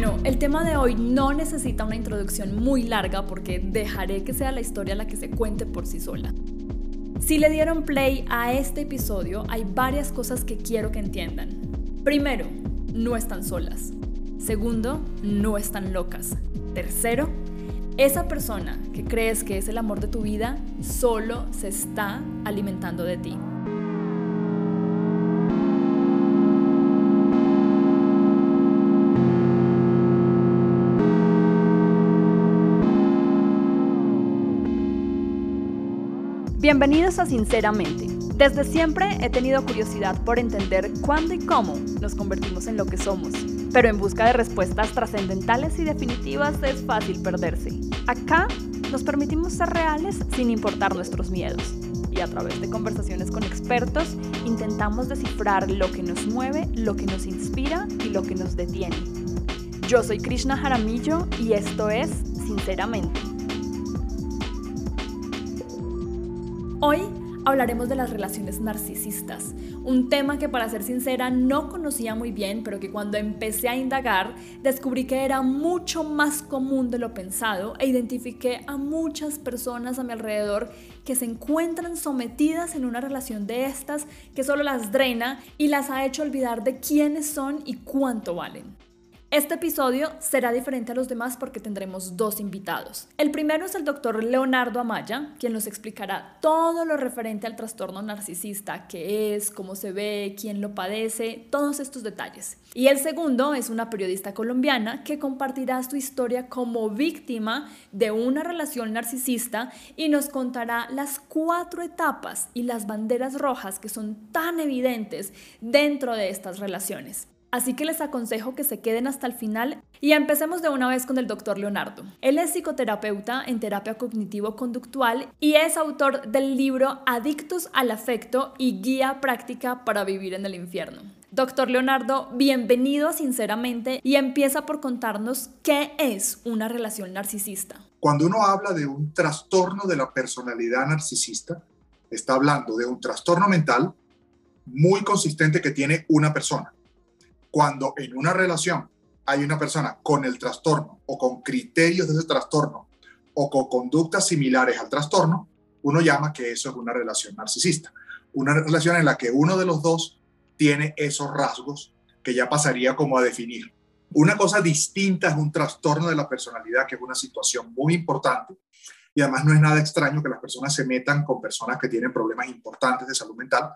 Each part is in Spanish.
Bueno, el tema de hoy no necesita una introducción muy larga porque dejaré que sea la historia la que se cuente por sí sola. Si le dieron play a este episodio, hay varias cosas que quiero que entiendan. Primero, no están solas. Segundo, no están locas. Tercero, esa persona que crees que es el amor de tu vida solo se está alimentando de ti. Bienvenidos a Sinceramente. Desde siempre he tenido curiosidad por entender cuándo y cómo nos convertimos en lo que somos, pero en busca de respuestas trascendentales y definitivas es fácil perderse. Acá nos permitimos ser reales sin importar nuestros miedos y a través de conversaciones con expertos intentamos descifrar lo que nos mueve, lo que nos inspira y lo que nos detiene. Yo soy Krishna Jaramillo y esto es Sinceramente. Hoy hablaremos de las relaciones narcisistas, un tema que para ser sincera no conocía muy bien, pero que cuando empecé a indagar descubrí que era mucho más común de lo pensado e identifiqué a muchas personas a mi alrededor que se encuentran sometidas en una relación de estas que solo las drena y las ha hecho olvidar de quiénes son y cuánto valen. Este episodio será diferente a los demás porque tendremos dos invitados. El primero es el doctor Leonardo Amaya, quien nos explicará todo lo referente al trastorno narcisista, qué es, cómo se ve, quién lo padece, todos estos detalles. Y el segundo es una periodista colombiana que compartirá su historia como víctima de una relación narcisista y nos contará las cuatro etapas y las banderas rojas que son tan evidentes dentro de estas relaciones. Así que les aconsejo que se queden hasta el final y empecemos de una vez con el doctor Leonardo. Él es psicoterapeuta en terapia cognitivo-conductual y es autor del libro Adictos al afecto y guía práctica para vivir en el infierno. Doctor Leonardo, bienvenido Sinceramente y empieza por contarnos qué es una relación narcisista. Cuando uno habla de un trastorno de la personalidad narcisista, está hablando de un trastorno mental muy consistente que tiene una persona cuando en una relación hay una persona con el trastorno o con criterios de ese trastorno o con conductas similares al trastorno, uno llama que eso es una relación narcisista. Una relación en la que uno de los dos tiene esos rasgos que ya pasaría como a definir. Una cosa distinta es un trastorno de la personalidad, que es una situación muy importante. Y además no es nada extraño que las personas se metan con personas que tienen problemas importantes de salud mental.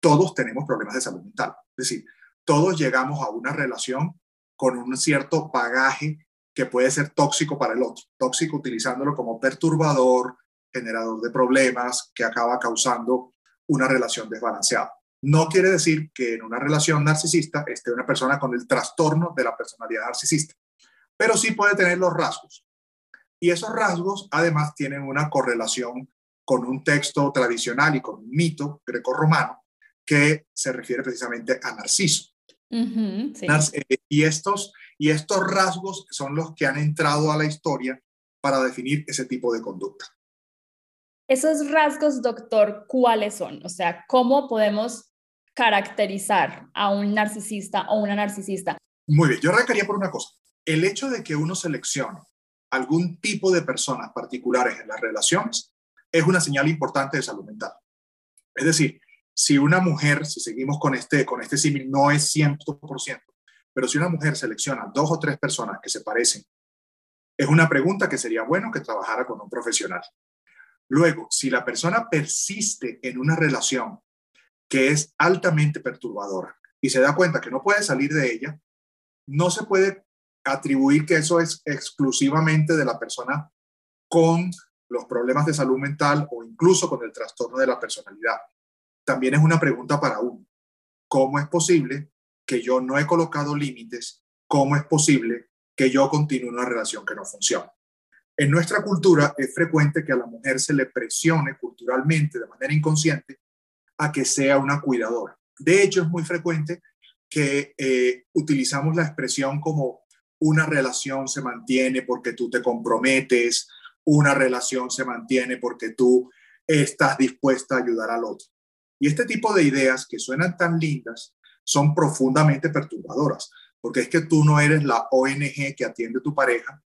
Todos tenemos problemas de salud mental. Es decir, todos llegamos a una relación con un cierto bagaje que puede ser tóxico para el otro, tóxico utilizándolo como perturbador, generador de problemas, que acaba causando una relación desbalanceada. No quiere decir que en una relación narcisista esté una persona con el trastorno de la personalidad narcisista, pero sí puede tener los rasgos. Y esos rasgos además tienen una correlación con un texto tradicional y con un mito greco-romano que se refiere precisamente a Narciso. Eh, y, estos, y estos rasgos son los que han entrado a la historia para definir ese tipo de conducta. Esos rasgos, doctor, ¿cuáles son? O sea, ¿cómo podemos caracterizar a un narcisista o una narcisista? Muy bien, yo arrancaría por una cosa. El hecho de que uno seleccione algún tipo de personas particulares en las relaciones es una señal importante de salud mental. Es decir, si una mujer, si seguimos con este, con este símil, no es 100%, pero si una mujer selecciona dos o tres personas que se parecen, es una pregunta que sería bueno que trabajara con un profesional. Luego, si la persona persiste en una relación que es altamente perturbadora y se da cuenta que no puede salir de ella, no se puede atribuir que eso es exclusivamente de la persona con los problemas de salud mental o incluso con el trastorno de la personalidad también es una pregunta para uno. ¿Cómo es posible que yo no he colocado límites? ¿Cómo es posible que yo continúe una relación que no funciona? En nuestra cultura es frecuente que a la mujer se le presione culturalmente de manera inconsciente a que sea una cuidadora. De hecho, es muy frecuente que eh, utilizamos la expresión como una relación se mantiene porque tú te comprometes, una relación se mantiene porque tú estás dispuesta a ayudar al otro. Y este tipo de ideas que suenan tan lindas son profundamente perturbadoras, porque es que tú no eres la ONG que atiende a tu pareja,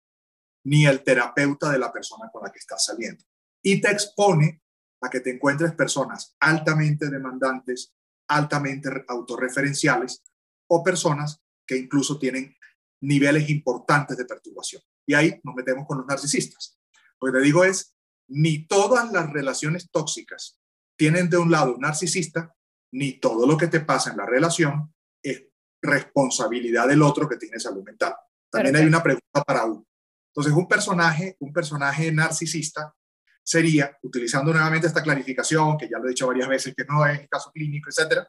ni el terapeuta de la persona con la que estás saliendo. Y te expone a que te encuentres personas altamente demandantes, altamente autorreferenciales o personas que incluso tienen niveles importantes de perturbación. Y ahí nos metemos con los narcisistas. Lo que te digo es, ni todas las relaciones tóxicas tienen de un lado un narcisista, ni todo lo que te pasa en la relación es responsabilidad del otro que tiene salud mental. También hay una pregunta para uno. Entonces, un personaje, un personaje narcisista sería, utilizando nuevamente esta clarificación, que ya lo he dicho varias veces, que no es caso clínico, etcétera,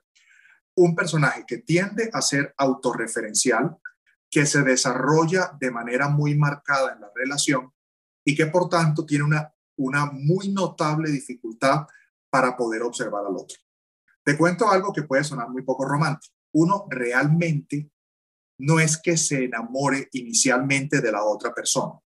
un personaje que tiende a ser autorreferencial, que se desarrolla de manera muy marcada en la relación y que por tanto tiene una, una muy notable dificultad para poder observar al otro. Te cuento algo que puede sonar muy poco romántico. Uno realmente no es que se enamore inicialmente de la otra persona.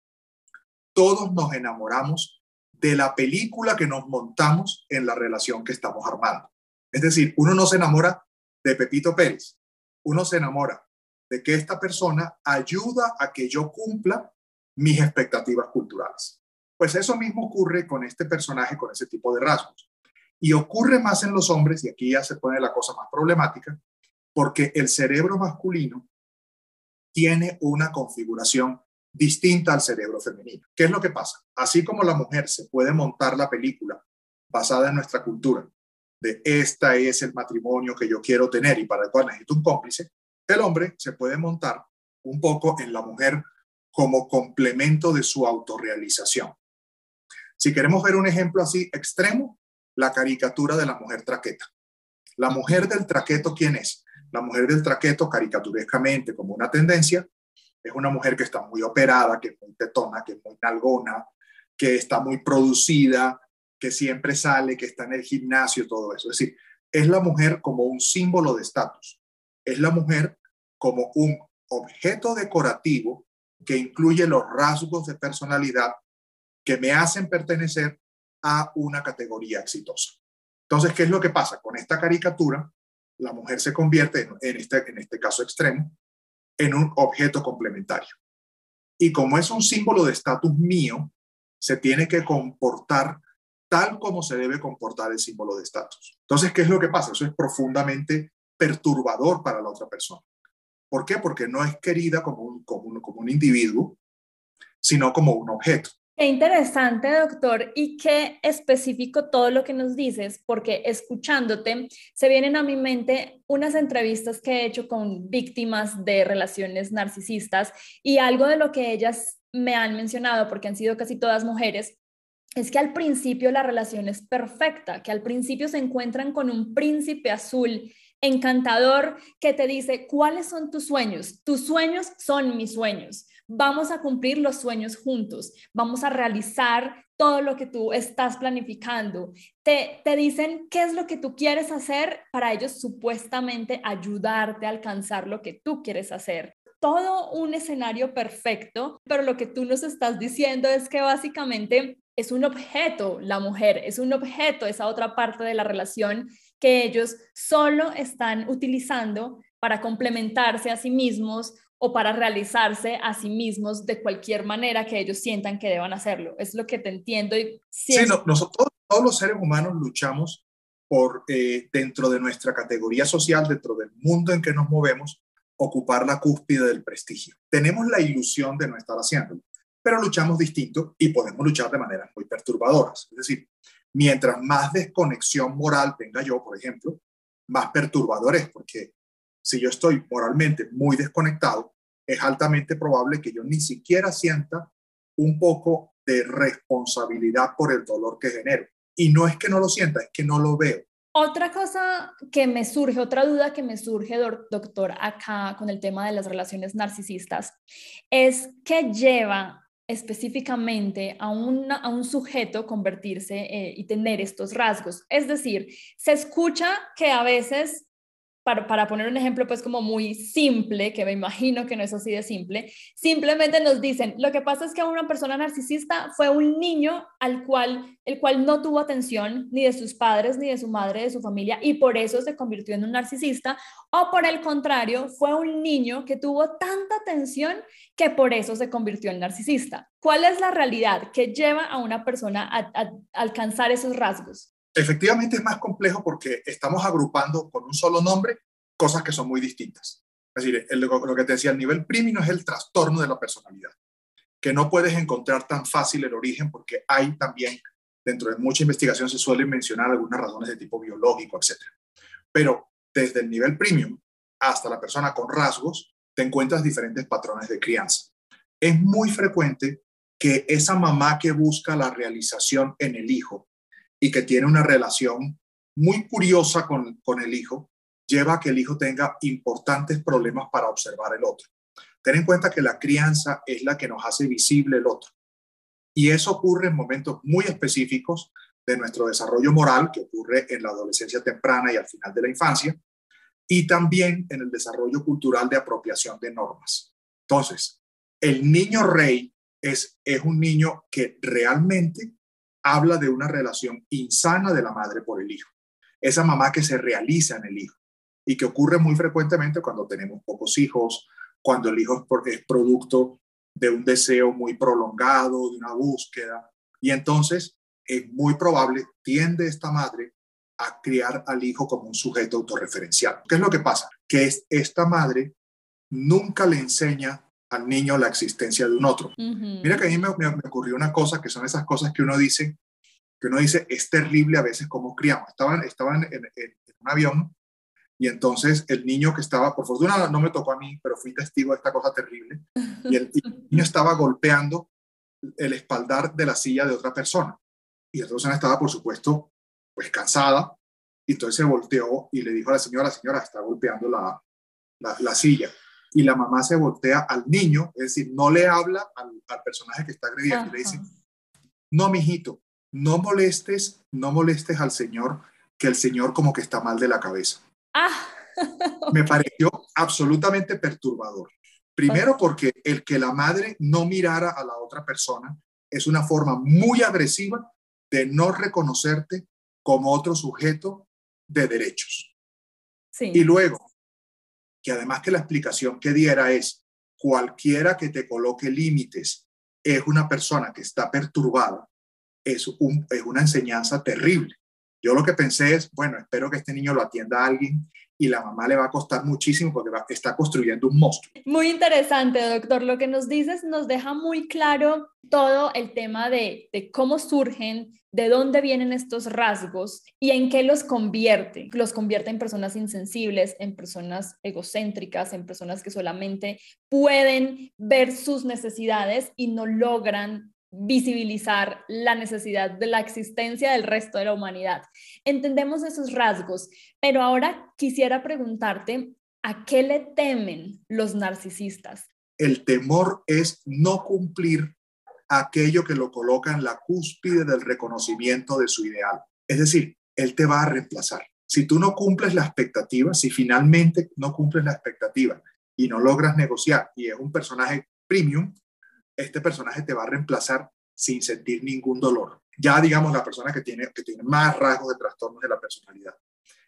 Todos nos enamoramos de la película que nos montamos en la relación que estamos armando. Es decir, uno no se enamora de Pepito Pérez, uno se enamora de que esta persona ayuda a que yo cumpla mis expectativas culturales. Pues eso mismo ocurre con este personaje, con ese tipo de rasgos. Y ocurre más en los hombres, y aquí ya se pone la cosa más problemática, porque el cerebro masculino tiene una configuración distinta al cerebro femenino. ¿Qué es lo que pasa? Así como la mujer se puede montar la película basada en nuestra cultura, de esta es el matrimonio que yo quiero tener y para el cual necesito un cómplice, el hombre se puede montar un poco en la mujer como complemento de su autorrealización. Si queremos ver un ejemplo así extremo, la caricatura de la mujer traqueta. La mujer del traqueto, ¿quién es? La mujer del traqueto, caricaturescamente, como una tendencia, es una mujer que está muy operada, que es muy tetona, que es muy nalgona, que está muy producida, que siempre sale, que está en el gimnasio, todo eso. Es decir, es la mujer como un símbolo de estatus. Es la mujer como un objeto decorativo que incluye los rasgos de personalidad que me hacen pertenecer a una categoría exitosa. Entonces, ¿qué es lo que pasa? Con esta caricatura, la mujer se convierte, en este, en este caso extremo, en un objeto complementario. Y como es un símbolo de estatus mío, se tiene que comportar tal como se debe comportar el símbolo de estatus. Entonces, ¿qué es lo que pasa? Eso es profundamente perturbador para la otra persona. ¿Por qué? Porque no es querida como un, como como un individuo, sino como un objeto. Qué interesante, doctor, y qué específico todo lo que nos dices, porque escuchándote se vienen a mi mente unas entrevistas que he hecho con víctimas de relaciones narcisistas y algo de lo que ellas me han mencionado, porque han sido casi todas mujeres, es que al principio la relación es perfecta, que al principio se encuentran con un príncipe azul encantador que te dice, ¿cuáles son tus sueños? Tus sueños son mis sueños vamos a cumplir los sueños juntos, vamos a realizar todo lo que tú estás planificando. Te, te dicen qué es lo que tú quieres hacer para ellos supuestamente ayudarte a alcanzar lo que tú quieres hacer. Todo un escenario perfecto, pero lo que tú nos estás diciendo es que básicamente es un objeto, la mujer es un objeto, esa otra parte de la relación que ellos solo están utilizando para complementarse a sí mismos o para realizarse a sí mismos de cualquier manera que ellos sientan que deban hacerlo. Es lo que te entiendo. Y sí, nosotros todos los seres humanos luchamos por, eh, dentro de nuestra categoría social, dentro del mundo en que nos movemos, ocupar la cúspide del prestigio. Tenemos la ilusión de no estar haciéndolo, pero luchamos distinto y podemos luchar de maneras muy perturbadoras. Es decir, mientras más desconexión moral tenga yo, por ejemplo, más perturbador es, porque si yo estoy moralmente muy desconectado, es altamente probable que yo ni siquiera sienta un poco de responsabilidad por el dolor que genero. Y no es que no lo sienta, es que no lo veo. Otra cosa que me surge, otra duda que me surge, doctor, acá con el tema de las relaciones narcisistas, es que lleva específicamente a, a un sujeto convertirse eh, y tener estos rasgos. Es decir, se escucha que a veces para, poner un ejemplo pues como muy simple, que me imagino que no es así de simple, simplemente nos dicen, lo que pasa es que una persona narcisista fue un niño al cual, el cual no tuvo atención ni de sus padres, ni de su madre, de su familia, y por eso se convirtió en un narcisista, o por el contrario, fue un niño que tuvo tanta atención que por eso se convirtió en narcisista. ¿Cuál es la realidad que lleva a una persona a alcanzar esos rasgos? Efectivamente es más complejo porque estamos agrupando con un solo nombre cosas que son muy distintas. Es decir, lo que te decía, el nivel prímino es el trastorno de la personalidad, que no puedes encontrar tan fácil el origen porque hay también, dentro de mucha investigación se suelen mencionar algunas razones de tipo biológico, etc. Pero desde el nivel premium hasta la persona con rasgos, te encuentras diferentes patrones de crianza. Es muy frecuente que esa mamá que busca la realización en el hijo y que tiene una relación muy curiosa con, con el hijo, lleva a que el hijo tenga importantes problemas para observar el otro. Ten en cuenta que la crianza es la que nos hace visible el otro. Y eso ocurre en momentos muy específicos de nuestro desarrollo moral, que ocurre en la adolescencia temprana y al final de la infancia, y también en el desarrollo cultural de apropiación de normas. Entonces, el niño rey es, es un niño que realmente habla de una relación insana de la madre por el hijo. Esa mamá que se realiza en el hijo y que ocurre muy frecuentemente cuando tenemos pocos hijos, cuando el hijo es producto de un deseo muy prolongado, de una búsqueda. Y entonces es muy probable, tiende esta madre a criar al hijo como un sujeto autorreferencial. ¿Qué es lo que pasa? Que es, esta madre nunca le enseña al niño la existencia de un otro. Mira que a mí me, ocurrió una cosa, que son esas cosas que uno dice, que uno dice, es terrible a veces como criamos. Estaban, estaban en, un avión y entonces el niño que estaba, por fortuna no me tocó a mí, pero fui testigo de esta cosa terrible, y el, niño estaba golpeando el espaldar de la silla de otra persona. Y la persona estaba, por supuesto, pues cansada, y entonces se volteó y le dijo a la señora, la señora está golpeando la, la, la silla y la mamá se voltea al niño, es decir, no le habla al, personaje que está agrediendo, y le dice, no, mijito, no molestes, no molestes al Señor, que el Señor como que está mal de la cabeza. Ah. Me pareció absolutamente perturbador. Primero porque el que la madre no mirara a la otra persona es una forma muy agresiva de no reconocerte como otro sujeto de derechos. Sí. Y luego, que además que la explicación que diera es cualquiera que te coloque límites es una persona que está perturbada, es, es una enseñanza terrible. Yo lo que pensé es, bueno, espero que este niño lo atienda alguien y la mamá le va a costar muchísimo porque está construyendo un monstruo. Muy interesante, doctor. Lo que nos dices nos deja muy claro todo el tema de, de cómo surgen, de dónde vienen estos rasgos y en qué los convierte. Los convierte en personas insensibles, en personas egocéntricas, en personas que solamente pueden ver sus necesidades y no logran visibilizar la necesidad de la existencia del resto de la humanidad. Entendemos esos rasgos, pero ahora quisiera preguntarte, ¿a qué le temen los narcisistas? El temor es no cumplir aquello que lo coloca en la cúspide del reconocimiento de su ideal. Es decir, él te va a reemplazar. Si tú no cumples la expectativa, si finalmente no cumples la expectativa y no logras negociar y es un personaje premium, este personaje te va a reemplazar sin sentir ningún dolor. Ya digamos la persona que tiene, que tiene más rasgos de trastornos de la personalidad.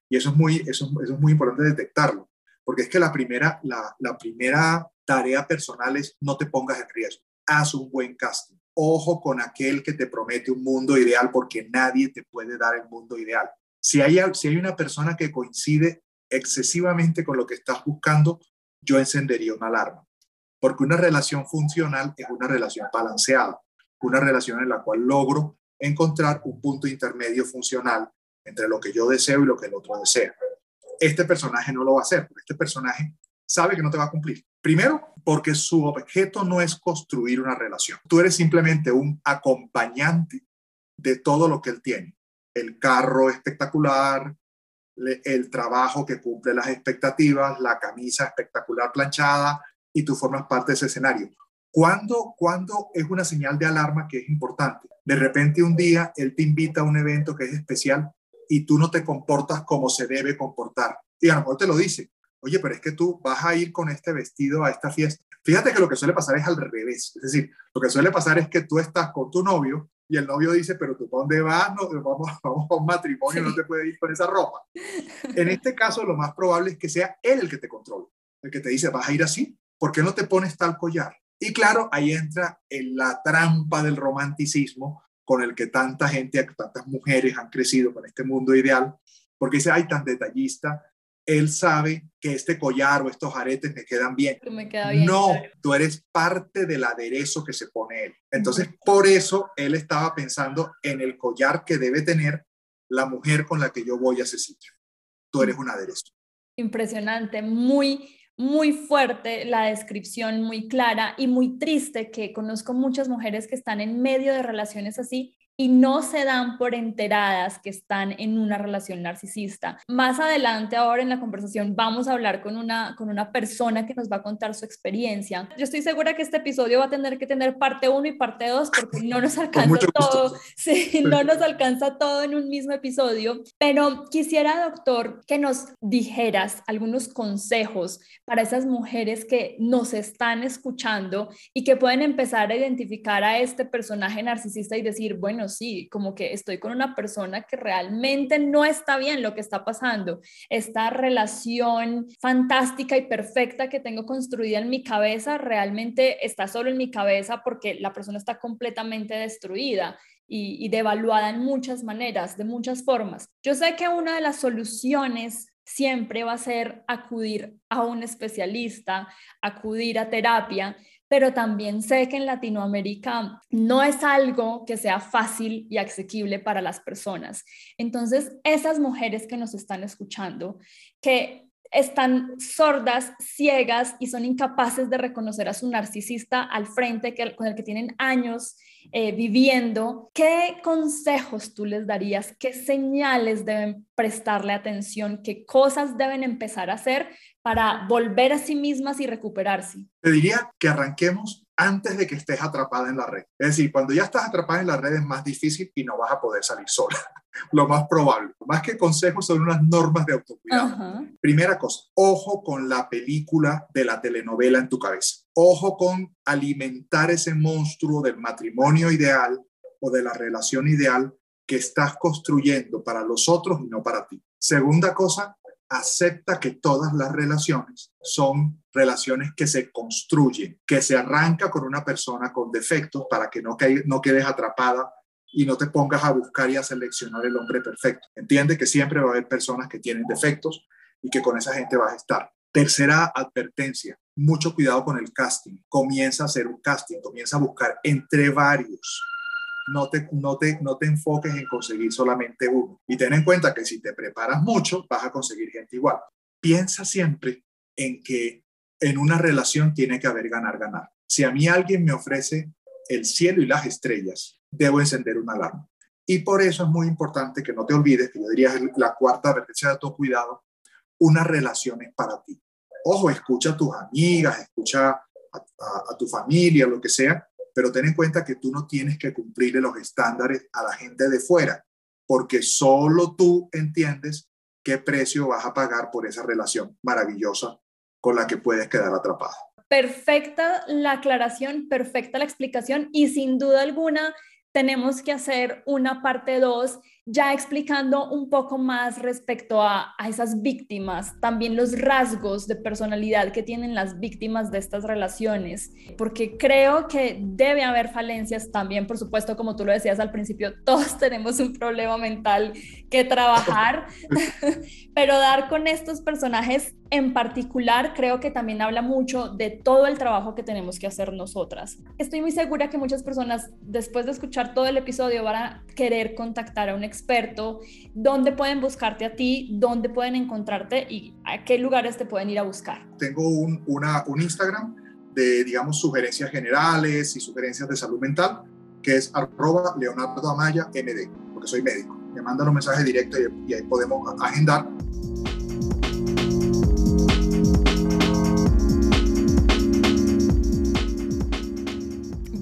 Y eso es muy, eso, es muy importante detectarlo, porque es que la primera, la, la primera tarea personal es no te pongas en riesgo, haz un buen casting. Ojo con aquel que te promete un mundo ideal, porque nadie te puede dar el mundo ideal. Si hay, si hay una persona que coincide excesivamente con lo que estás buscando, yo encendería una alarma porque una relación funcional es una relación balanceada, una relación en la cual logro encontrar un punto intermedio funcional entre lo que yo deseo y lo que el otro desea. Este personaje no lo va a hacer, porque este personaje sabe que no te va a cumplir. Primero, porque su objeto no es construir una relación. Tú eres simplemente un acompañante de todo lo que él tiene. El carro espectacular, el trabajo que cumple las expectativas, la camisa espectacular planchada, y tú formas parte de ese escenario. ¿Cuándo, ¿Cuándo es una señal de alarma que es importante? De repente un día él te invita a un evento que es especial y tú no te comportas como se debe comportar. Y a lo mejor te lo dice, oye, pero es que tú vas a ir con este vestido a esta fiesta. Fíjate que lo que suele pasar es al revés. Es decir, lo que suele pasar es que tú estás con tu novio y el novio dice, pero tú dónde vas? No, vamos, vamos a un matrimonio, no te puedes ir con esa ropa. En este caso, lo más probable es que sea él el que te controle, el que te dice, vas a ir así, ¿por qué no te pones tal collar? Y claro, ahí entra en la trampa del romanticismo con el que tanta gente, tantas mujeres han crecido con este mundo ideal, porque dice, ay, tan detallista, él sabe que este collar o estos aretes me quedan bien. no, tú eres parte del aderezo que se pone él. Entonces, por eso él estaba pensando en el collar que debe tener la mujer con la que yo voy a ese sitio. Tú eres un aderezo. Impresionante, muy, muy fuerte la descripción, muy clara y muy triste que conozco muchas mujeres que están en medio de relaciones así y no se dan por enteradas que están en una relación narcisista. Más adelante, ahora en la conversación, vamos a hablar con una, con una persona que nos va a contar su experiencia. Yo estoy segura que este episodio va a tener que tener parte 1 y parte 2 porque no nos alcanza todo. Sí, no nos alcanza todo en un mismo episodio. Pero quisiera, doctor, que nos dijeras algunos consejos para esas mujeres que nos están escuchando y que pueden empezar a identificar a este personaje narcisista y decir, bueno, sí, como que estoy con una persona que realmente no está bien lo que está pasando. Esta relación fantástica y perfecta que tengo construida en mi cabeza realmente está solo en mi cabeza porque la persona está completamente destruida. Y, y devaluada en muchas maneras, de muchas formas. Yo sé que una de las soluciones siempre va a ser acudir a un especialista, acudir a terapia, pero también sé que en Latinoamérica no es algo que sea fácil y asequible para las personas. Entonces, esas mujeres que nos están escuchando, que están sordas, ciegas y son incapaces de reconocer a su narcisista al frente que, con el que tienen años eh, viviendo, ¿qué consejos tú les darías? ¿Qué señales deben prestarle atención? ¿Qué cosas deben empezar a hacer para volver a sí mismas y recuperarse? Te diría que arranquemos antes de que estés atrapada en la red. Es decir, cuando ya estás atrapada en la red es más difícil y no vas a poder salir sola. Lo más probable. Más que consejos son unas normas de autocuidado. Primera cosa, ojo con la película de la telenovela en tu cabeza. Ojo con alimentar ese monstruo del matrimonio ideal o de la relación ideal que estás construyendo para los otros y no para ti. Segunda cosa, acepta que todas las relaciones son relaciones que se construyen, que se arranca con una persona con defectos para que no, no quedes atrapada y no te pongas a buscar y a seleccionar el hombre perfecto. Entiende que siempre va a haber personas que tienen defectos y que con esa gente vas a estar. Tercera advertencia, mucho cuidado con el casting. Comienza a hacer un casting, comienza a buscar entre varios no te, no, te, no te enfoques en conseguir solamente uno. Y ten en cuenta que si te preparas mucho, vas a conseguir gente igual. Piensa siempre en que en una relación tiene que haber ganar, ganar. Si a mí alguien me ofrece el cielo y las estrellas, debo encender una alarma. Y por eso es muy importante que no te olvides, que yo diría la cuarta advertencia de tu cuidado, una relación es para ti. Ojo, escucha a tus amigas, escucha a tu familia, lo que sea, pero ten en cuenta que tú no tienes que cumplirle los estándares a la gente de fuera, porque solo tú entiendes qué precio vas a pagar por esa relación maravillosa con la que puedes quedar atrapada. Perfecta la aclaración, perfecta la explicación y sin duda alguna tenemos que hacer una parte 2 ya explicando un poco más respecto a, esas víctimas, también los rasgos de personalidad que tienen las víctimas de estas relaciones, porque creo que debe haber falencias también, por supuesto, como tú lo decías al principio, todos tenemos un problema mental que trabajar, pero dar con estos personajes en particular creo que también habla mucho de todo el trabajo que tenemos que hacer nosotras. Estoy muy segura que muchas personas después de escuchar todo el episodio van a querer contactar a un experto, dónde pueden buscarte a ti, dónde pueden encontrarte y a qué lugares te pueden ir a buscar. Tengo un, una, un Instagram de, digamos, sugerencias generales y sugerencias de salud mental, que es arroba Leonardo Amaya MD, porque soy médico. Me mandan un mensaje directo y, y ahí podemos agendar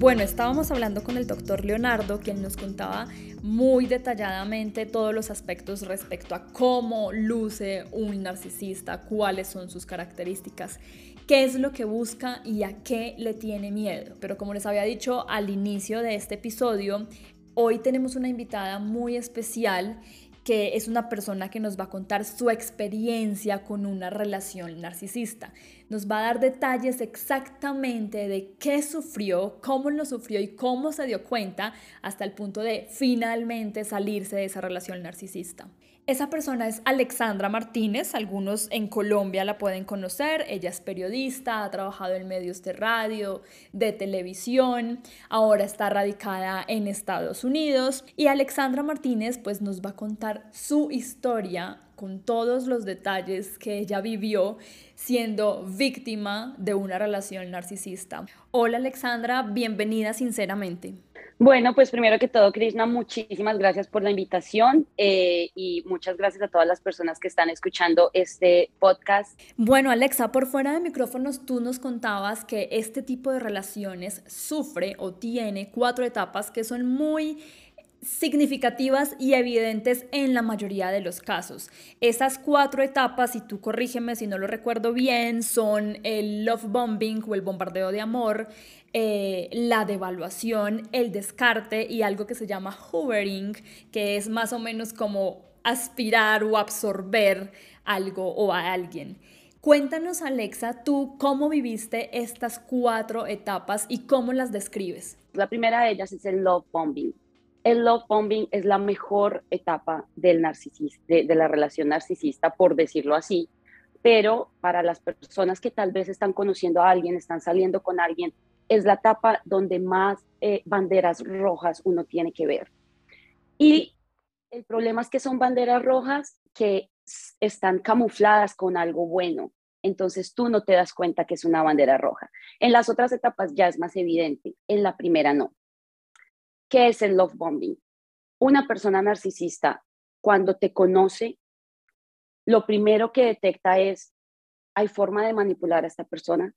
Bueno, estábamos hablando con el doctor Leonardo, quien nos contaba muy detalladamente todos los aspectos respecto a cómo luce un narcisista, cuáles son sus características, qué es lo que busca y a qué le tiene miedo. Pero como les había dicho al inicio de este episodio, hoy tenemos una invitada muy especial que es una persona que nos va a contar su experiencia con una relación narcisista. Nos va a dar detalles exactamente de qué sufrió, cómo lo sufrió y cómo se dio cuenta hasta el punto de finalmente salirse de esa relación narcisista. Esa persona es Alexandra Martínez, algunos en Colombia la pueden conocer, ella es periodista, ha trabajado en medios de radio, de televisión, ahora está radicada en Estados Unidos y Alexandra Martínez pues nos va a contar su historia con todos los detalles que ella vivió siendo víctima de una relación narcisista. Hola Alexandra, bienvenida sinceramente. Bueno, pues primero que todo, Krishna, muchísimas gracias por la invitación eh, y muchas gracias a todas las personas que están escuchando este podcast. Bueno, Alexa, por fuera de micrófonos, tú nos contabas que este tipo de relaciones sufre o tiene cuatro etapas que son muy significativas y evidentes en la mayoría de los casos. Esas cuatro etapas, y tú corrígeme si no lo recuerdo bien, son el love bombing o el bombardeo de amor, eh, la devaluación, el descarte y algo que se llama hovering, que es más o menos como aspirar o absorber algo o a alguien. Cuéntanos, Alexa, tú cómo viviste estas cuatro etapas y cómo las describes. La primera de ellas es el love bombing. El love bombing es la mejor etapa del narcisista, de la relación narcisista, por decirlo así, pero para las personas que tal vez están conociendo a alguien, están saliendo con alguien, es la etapa donde más eh, banderas rojas uno tiene que ver. Y el problema es que son banderas rojas que están camufladas con algo bueno. Entonces tú no te das cuenta que es una bandera roja. En las otras etapas ya es más evidente, en la primera no. ¿Qué es el love bombing? Una persona narcisista, cuando te conoce, lo primero que detecta es, ¿hay forma de manipular a esta persona?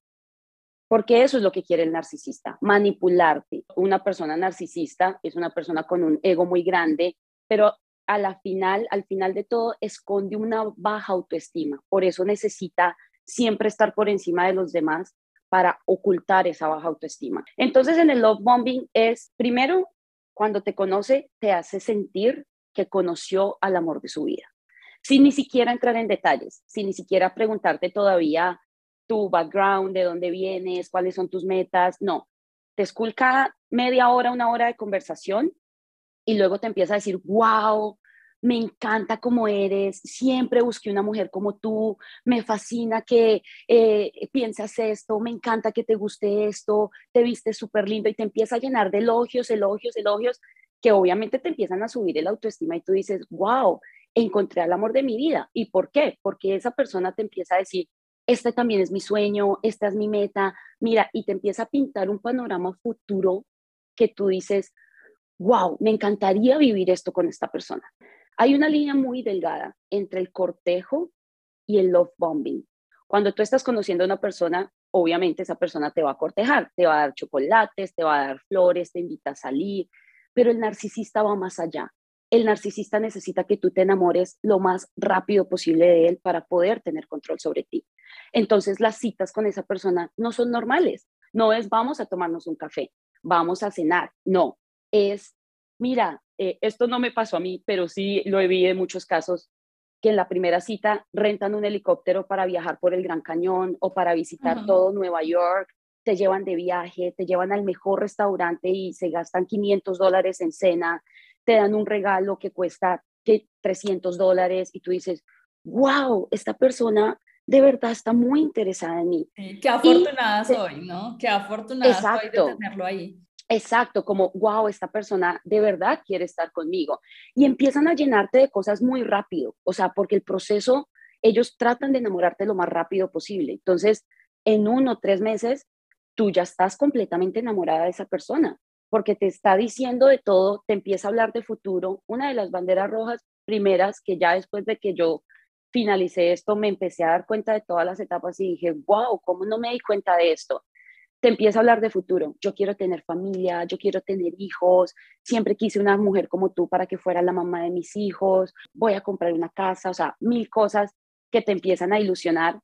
Porque eso es lo que quiere el narcisista, manipularte. Una persona narcisista es una persona con un ego muy grande, pero a la final, al final de todo, esconde una baja autoestima. Por eso necesita siempre estar por encima de los demás para ocultar esa baja autoestima. Entonces, en el love bombing es, primero, cuando te conoce, te hace sentir que conoció al amor de su vida, sin ni siquiera entrar en detalles, sin ni siquiera preguntarte todavía tu background, de dónde vienes, cuáles son tus metas. No, te esculca media hora, una hora de conversación y luego te empieza a decir, wow, me encanta cómo eres, siempre busqué una mujer como tú, me fascina que eh, piensas esto, me encanta que te guste esto, te viste súper lindo y te empieza a llenar de elogios, elogios, elogios, que obviamente te empiezan a subir el autoestima y tú dices, wow, encontré al amor de mi vida. ¿Y por qué? Porque esa persona te empieza a decir, este también es mi sueño, esta es mi meta, mira, y te empieza a pintar un panorama futuro que tú dices, wow, me encantaría vivir esto con esta persona. Hay una línea muy delgada entre el cortejo y el love bombing. Cuando tú estás conociendo a una persona, obviamente esa persona te va a cortejar, te va a dar chocolates, te va a dar flores, te invita a salir, pero el narcisista va más allá. El narcisista necesita que tú te enamores lo más rápido posible de él para poder tener control sobre ti. Entonces las citas con esa persona no son normales. No es vamos a tomarnos un café, vamos a cenar. No, es, mira, eh, esto no me pasó a mí, pero sí lo he visto en muchos casos, que en la primera cita rentan un helicóptero para viajar por el Gran Cañón o para visitar todo Nueva York, te llevan de viaje, te llevan al mejor restaurante y se gastan 500 dólares en cena, te dan un regalo que cuesta 300 dólares y tú dices, wow, esta persona de verdad está muy interesada en mí. qué afortunada soy, ¿no? Qué afortunada soy de tenerlo ahí. Exacto, como, wow, esta persona de verdad quiere estar conmigo. Y empiezan a llenarte de cosas muy rápido, o sea, porque el proceso, ellos tratan de enamorarte lo más rápido posible. Entonces, en uno o tres meses, tú ya estás completamente enamorada de esa persona, porque te está diciendo de todo, te empieza a hablar de futuro. Una de las banderas rojas primeras que ya después de que yo finalicé esto, me empecé a dar cuenta de todas las etapas y dije, wow, ¿cómo no me di cuenta de esto? te empieza a hablar de futuro. Yo quiero tener familia, yo quiero tener hijos, siempre quise una mujer como tú para que fuera la mamá de mis hijos, voy a comprar una casa, o sea, mil cosas que te empiezan a ilusionar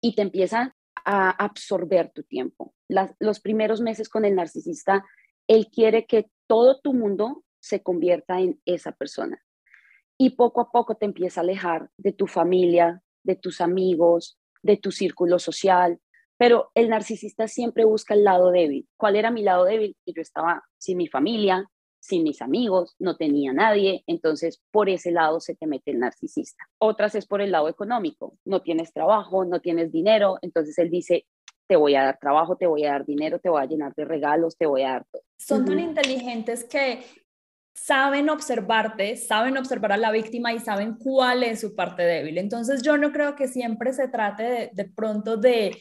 y te empiezan a absorber tu tiempo. los primeros meses con el narcisista, él quiere que todo tu mundo se convierta en esa persona. Y poco a poco te empieza a alejar de tu familia, de tus amigos, de tu círculo social, pero el narcisista siempre busca el lado débil. ¿Cuál era mi lado débil? Que yo estaba sin mi familia, sin mis amigos, no tenía nadie, entonces por ese lado se te mete el narcisista. Otras es por el lado económico, no tienes trabajo, no tienes dinero, entonces él dice, te voy a dar trabajo, te voy a dar dinero, te voy a llenar de regalos, te voy a dar todo. Son tan inteligentes que saben observarte, saben observar a la víctima y saben cuál es su parte débil. Entonces yo no creo que siempre se trate de, de pronto de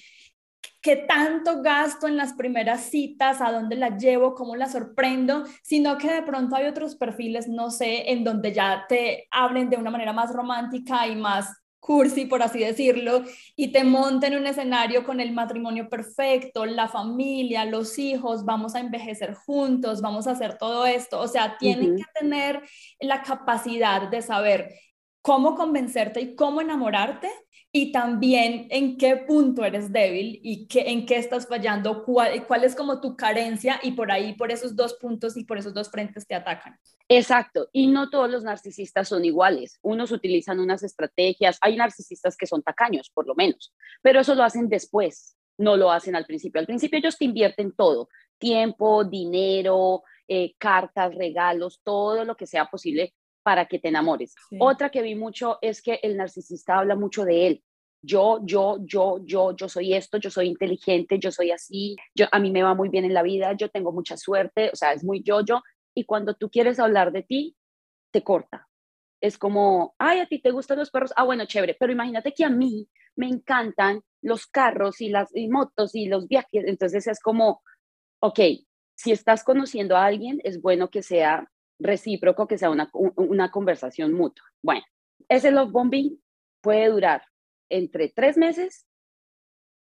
qué tanto gasto en las primeras citas, a dónde la llevo, cómo la sorprendo, sino que de pronto hay otros perfiles, no sé, en donde ya te hablen de una manera más romántica y más cursi, por así decirlo, y te monten un escenario con el matrimonio perfecto, la familia, los hijos, vamos a envejecer juntos, vamos a hacer todo esto. O sea, tienen que tener la capacidad de saber cómo convencerte y cómo enamorarte y también en qué punto eres débil y qué, en qué estás fallando, cuál, cuál es como tu carencia y por ahí, por esos dos puntos y por esos dos frentes te atacan. Exacto, y no todos los narcisistas son iguales. Unos utilizan unas estrategias, hay narcisistas que son tacaños, por lo menos, pero eso lo hacen después, no lo hacen al principio. Al principio ellos te invierten todo, tiempo, dinero, eh, cartas, regalos, todo lo que sea posible para que te enamores. Otra que vi mucho es que el narcisista habla mucho de él. Yo, yo, yo, yo, yo soy esto, yo soy inteligente, yo soy así, yo, a mí me va muy bien en la vida, yo tengo mucha suerte, o sea, es muy yo, yo. Y cuando tú quieres hablar de ti, te corta. Es como, ay, a ti te gustan los perros, ah, bueno, chévere, pero imagínate que a mí me encantan los carros y las motos y los viajes, entonces es como, ok, si estás conociendo a alguien, es bueno que sea recíproco, que sea una, una conversación mutua. Bueno, ese love bombing puede durar entre tres meses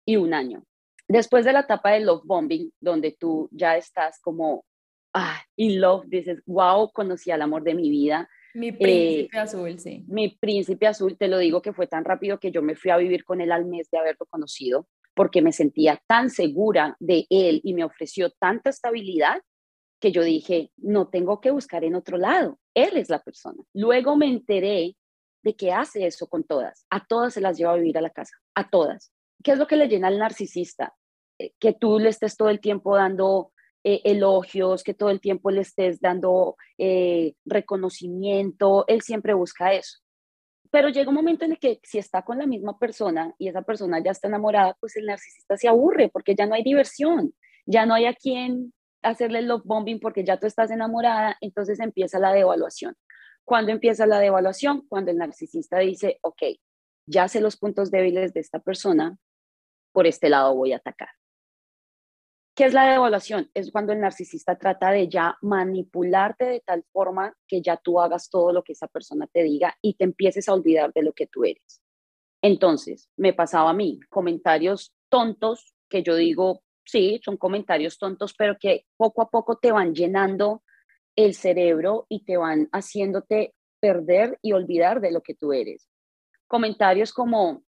y un año. Después de la etapa de love bombing, donde tú ya estás como ah, in love, dices, wow, conocí al amor de mi vida. Mi príncipe eh, azul, sí. Mi príncipe azul, te lo digo que fue tan rápido que yo me fui a vivir con él al mes de haberlo conocido, porque me sentía tan segura de él y me ofreció tanta estabilidad que yo dije, no tengo que buscar en otro lado, él es la persona. Luego me enteré de que hace eso con todas, a todas se las lleva a vivir a la casa, a todas. ¿Qué es lo que le llena al narcisista? Eh, que tú le estés todo el tiempo dando eh, elogios, que todo el tiempo le estés dando eh, reconocimiento, él siempre busca eso. Pero llega un momento en el que si está con la misma persona y esa persona ya está enamorada, pues el narcisista se aburre porque ya no hay diversión, ya no hay a quien hacerle love bombing porque ya tú estás enamorada, entonces empieza la devaluación. ¿Cuándo empieza la devaluación? Cuando el narcisista dice, ok, ya sé los puntos débiles de esta persona, por este lado voy a atacar. ¿Qué es la devaluación? Es cuando el narcisista trata de ya manipularte de tal forma que ya tú hagas todo lo que esa persona te diga y te empieces a olvidar de lo que tú eres. Entonces, me pasaba a mí comentarios tontos que yo digo, sí, son comentarios tontos, pero que poco a poco te van llenando el cerebro y te van haciéndote perder y olvidar de lo que tú eres. Comentarios como,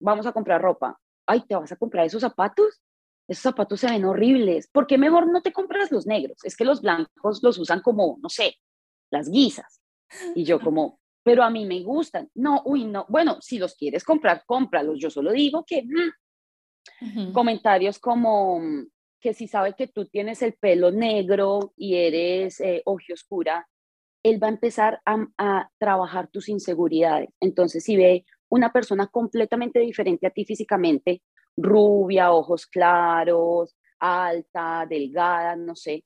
vamos a comprar ropa. Ay, ¿te vas a comprar esos zapatos? Esos zapatos se ven horribles. ¿Por qué mejor no te compras los negros? Es que los blancos los usan como, no sé, las guisas. Y yo como, pero a mí me gustan. No, uy, no. Bueno, si los quieres comprar, cómpralos. Yo solo digo que mm, Comentarios como mm, que si sabe que tú tienes el pelo negro y eres eh, oscura, él va a empezar a, a, trabajar tus inseguridades. Entonces, si ve una persona completamente diferente a ti físicamente, rubia, ojos claros, alta, delgada, no sé,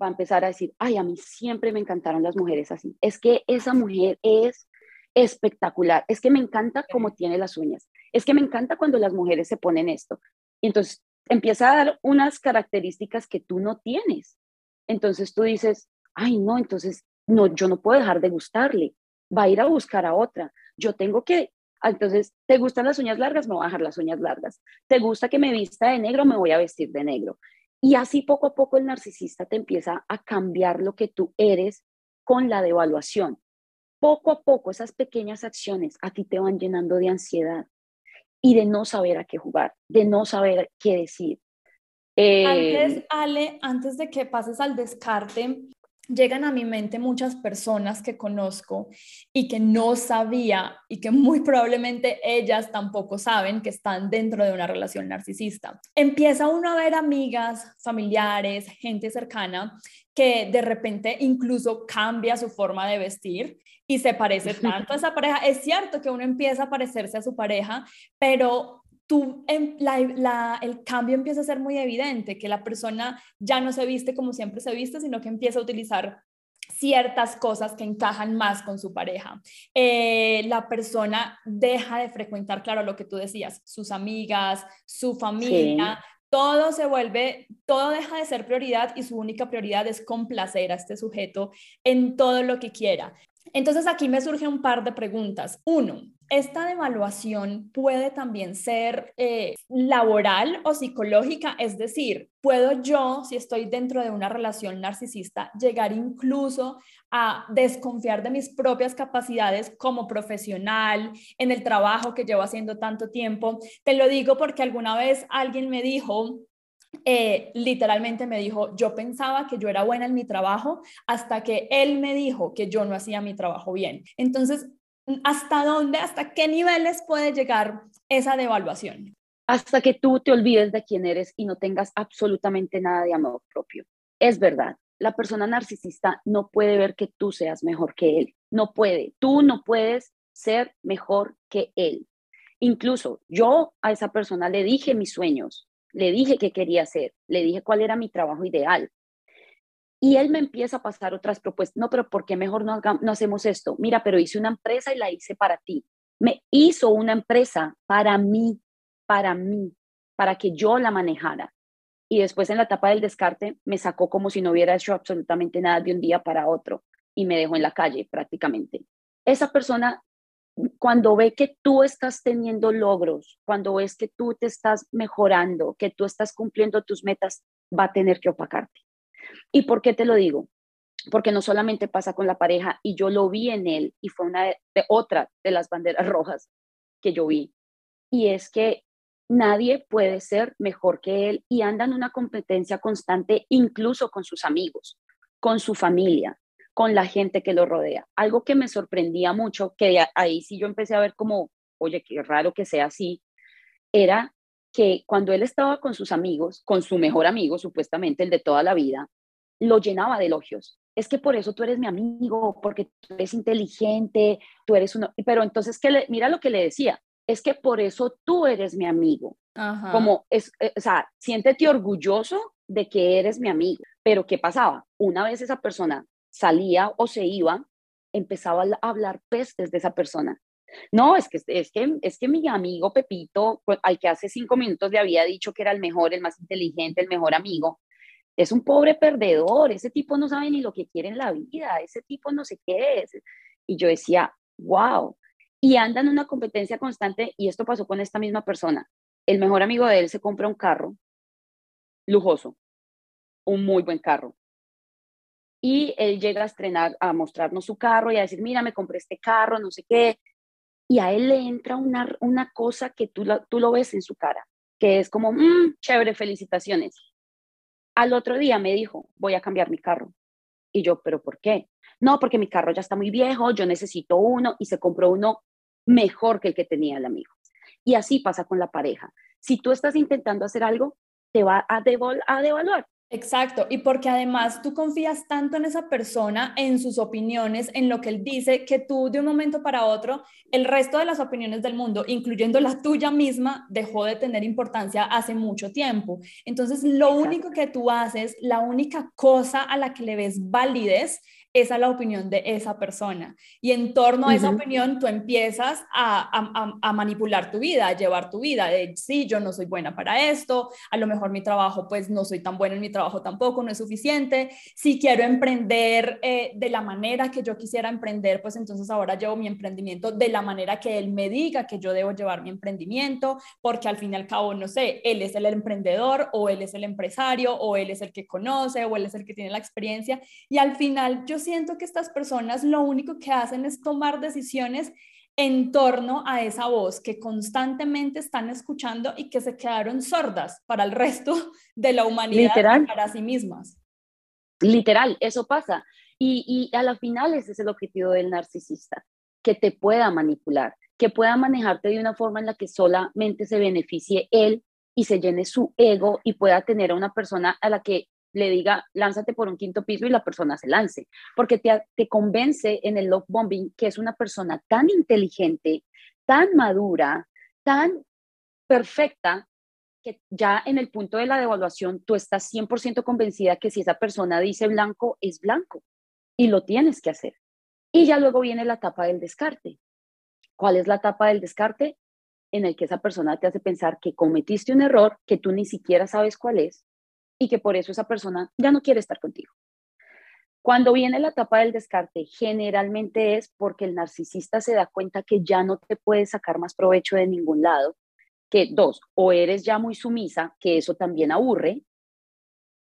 va a empezar a decir, ay, a mí siempre me encantaron las mujeres así. Es que esa mujer es espectacular. Es que me encanta cómo tiene las uñas. Es que me encanta cuando las mujeres se ponen esto. Y entonces empieza a dar unas características que tú no tienes. Entonces tú dices, ay, no, entonces no, yo no puedo dejar de gustarle. Va a ir a buscar a otra. Yo tengo que Entonces, ¿te gustan las uñas largas? Me voy a dejar las uñas largas. ¿Te gusta que me vista de negro? Me voy a vestir de negro. Y así poco a poco el narcisista te empieza a cambiar lo que tú eres con la devaluación. Poco a poco esas pequeñas acciones a ti te van llenando de ansiedad y de no saber a qué jugar, de no saber qué decir. Antes, eh, Ale, antes de que pases al descarte, llegan a mi mente muchas personas que conozco y que no sabía y que muy probablemente ellas tampoco saben que están dentro de una relación narcisista. Empieza uno a ver amigas, familiares, gente cercana que de repente incluso cambia su forma de vestir y se parece tanto a esa pareja. Es cierto que uno empieza a parecerse a su pareja, pero tú, em, el cambio empieza a ser muy evidente, que la persona ya no se viste como siempre se viste, sino que empieza a utilizar ciertas cosas que encajan más con su pareja. Eh, la persona deja de frecuentar, claro, lo que tú decías, sus amigas, su familia, todo se vuelve, todo deja de ser prioridad y su única prioridad es complacer a este sujeto en todo lo que quiera. Entonces aquí me surge un par de preguntas. Uno, ¿esta devaluación puede también ser eh, laboral o psicológica? Es decir, ¿puedo yo, si estoy dentro de una relación narcisista, llegar incluso a desconfiar de mis propias capacidades como profesional en el trabajo que llevo haciendo tanto tiempo? Te lo digo porque alguna vez alguien me dijo, eh, literalmente me dijo, yo pensaba que yo era buena en mi trabajo hasta que él me dijo que yo no hacía mi trabajo bien. Entonces, ¿hasta dónde, hasta qué niveles puede llegar esa devaluación? Hasta que tú te olvides de quién eres y no tengas absolutamente nada de amor propio. Es verdad, la persona narcisista no puede ver que tú seas mejor que él. No puede. Tú no puedes ser mejor que él. Incluso yo a esa persona le dije mis sueños, le dije qué quería hacer, le dije cuál era mi trabajo ideal. Y él me empieza a pasar otras propuestas. No, pero ¿por qué mejor no, no hacemos esto? Mira, pero hice una empresa y la hice para ti. Me hizo una empresa para mí, para mí, para que yo la manejara. Y después en la etapa del descarte me sacó como si no hubiera hecho absolutamente nada de un día para otro y me dejó en la calle prácticamente. Esa persona cuando ve que tú estás teniendo logros, cuando ves que tú te estás mejorando, que tú estás cumpliendo tus metas, va a tener que opacarte. ¿Y por qué te lo digo? Porque no solamente pasa con la pareja, y yo lo vi en él, y fue una de, otra de las banderas rojas que yo vi, y es que nadie puede ser mejor que él y anda en una competencia constante incluso con sus amigos, con su familia, con la gente que lo rodea. Algo que me sorprendía mucho, que ahí sí yo empecé a ver como, oye, qué raro que sea así, era que cuando él estaba con sus amigos, con su mejor amigo, supuestamente el de toda la vida, lo llenaba de elogios. Es que por eso tú eres mi amigo, porque tú eres inteligente, tú eres uno. Pero entonces, que mira lo que le decía, es que por eso tú eres mi amigo. Como, es, eh, o sea, siéntete orgulloso de que eres mi amigo. Pero ¿qué pasaba? Una vez esa persona salía o se iba, empezaba a hablar pestes de esa persona. No, es que, es que, es que mi amigo Pepito, pues, al que hace cinco minutos le había dicho que era el mejor, el más inteligente, el mejor amigo, es un pobre perdedor, ese tipo no sabe ni lo que quiere en la vida, ese tipo no sé qué es. Y yo decía, wow. Y anda en una competencia constante y esto pasó con esta misma persona. El mejor amigo de él se compra un carro lujoso, un muy buen carro y él llega a estrenar, a mostrarnos su carro y a decir, mira, me compré este carro, no sé qué. Y a él le entra una, una cosa que tú, tú lo ves en su cara, que es como, mmm, chévere, felicitaciones. Al otro día me dijo, voy a cambiar mi carro. Y yo, ¿pero por qué? No, porque mi carro ya está muy viejo, yo necesito uno y se compró uno mejor que el que tenía el amigo. Y así pasa con la pareja. Si tú estás intentando hacer algo, te va a, devaluar Exacto, y porque además tú confías tanto en esa persona, en sus opiniones, en lo que él dice, que tú de un momento para otro, el resto de las opiniones del mundo, incluyendo la tuya misma, dejó de tener importancia hace mucho tiempo. Entonces, lo único que tú haces, la única cosa a la que le ves validez esa es la opinión de esa persona. Y en torno a esa opinión, tú empiezas a, a, manipular tu vida, a llevar tu vida, de sí, yo no soy buena para esto, a lo mejor mi trabajo, pues no soy tan buena en mi trabajo tampoco, no es suficiente. Si quiero emprender eh, de la manera que yo quisiera emprender, pues entonces ahora llevo mi emprendimiento de la manera que él me diga que yo debo llevar mi emprendimiento, porque al fin y al cabo, no sé, él es el emprendedor o él es el empresario o él es el que conoce o él es el que tiene la experiencia. Y al final yo siento que estas personas lo único que hacen es tomar decisiones en torno a esa voz que constantemente están escuchando y que se quedaron sordas para el resto de la humanidad Literal. para sí mismas. Literal, eso pasa. Y, y a la final ese es el objetivo del narcisista, que te pueda manipular, que pueda manejarte de una forma en la que solamente se beneficie él y se llene su ego y pueda tener a una persona a la que le diga, lánzate por un quinto piso y la persona se lance, porque te, te convence en el love bombing que es una persona tan inteligente, tan madura, tan perfecta, que ya en el punto de la devaluación tú estás 100% convencida que si esa persona dice blanco, es blanco y lo tienes que hacer. Y ya luego viene la etapa del descarte. ¿Cuál es la etapa del descarte? en el que esa persona te hace pensar que cometiste un error que tú ni siquiera sabes cuál es y que por eso esa persona ya no quiere estar contigo. Cuando viene la etapa del descarte, generalmente es porque el narcisista se da cuenta que ya no te puede sacar más provecho de ningún lado, que dos, o eres ya muy sumisa, que eso también aburre,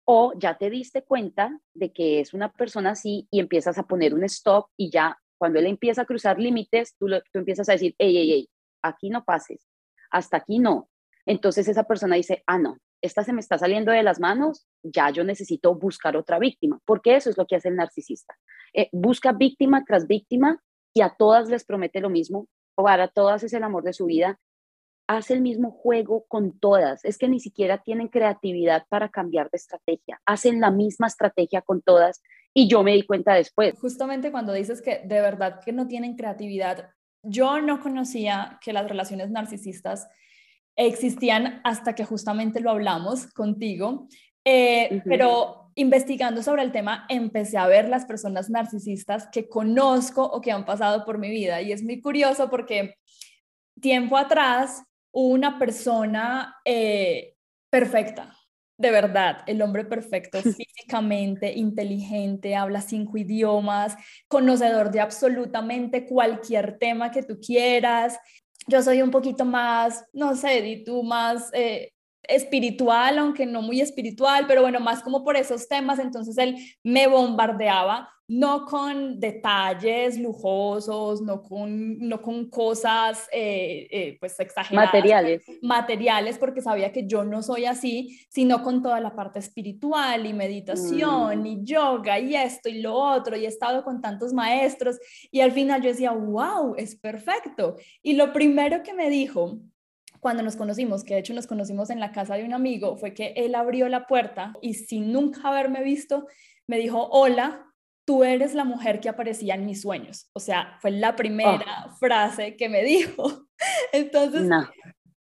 o ya te diste cuenta de que es una persona así y empiezas a poner un stop y ya cuando él empieza a cruzar límites, tú, tú empiezas a decir, hey, hey, hey, aquí no pases, hasta aquí no. Entonces esa persona dice, ah, no, esta se me está saliendo de las manos, ya yo necesito buscar otra víctima, porque eso es lo que hace el narcisista. Eh, busca víctima tras víctima y a todas les promete lo mismo, o para todas es el amor de su vida, hace el mismo juego con todas, es que ni siquiera tienen creatividad para cambiar de estrategia, hacen la misma estrategia con todas y yo me di cuenta después. Justamente cuando dices que de verdad que no tienen creatividad, yo no conocía que las relaciones narcisistas existían hasta que justamente lo hablamos contigo, eh, pero investigando sobre el tema empecé a ver las personas narcisistas que conozco o que han pasado por mi vida. Y es muy curioso porque tiempo atrás hubo una persona eh, perfecta, de verdad, el hombre perfecto, físicamente, inteligente, habla cinco idiomas, conocedor de absolutamente cualquier tema que tú quieras. Yo soy un poquito más, no sé, y tú más eh, espiritual, aunque no muy espiritual, pero bueno, más como por esos temas, entonces él me bombardeaba no con detalles lujosos, no con, no con cosas eh, eh, pues exageradas. Materiales. Materiales, porque sabía que yo no soy así, sino con toda la parte espiritual y meditación mm. y yoga y esto y lo otro. Y he estado con tantos maestros y al final yo decía, wow, es perfecto. Y lo primero que me dijo cuando nos conocimos, que de hecho nos conocimos en la casa de un amigo, fue que él abrió la puerta y sin nunca haberme visto, me dijo, hola, tú eres la mujer que aparecía en mis sueños. O sea, fue la primera oh. frase que me dijo. Entonces,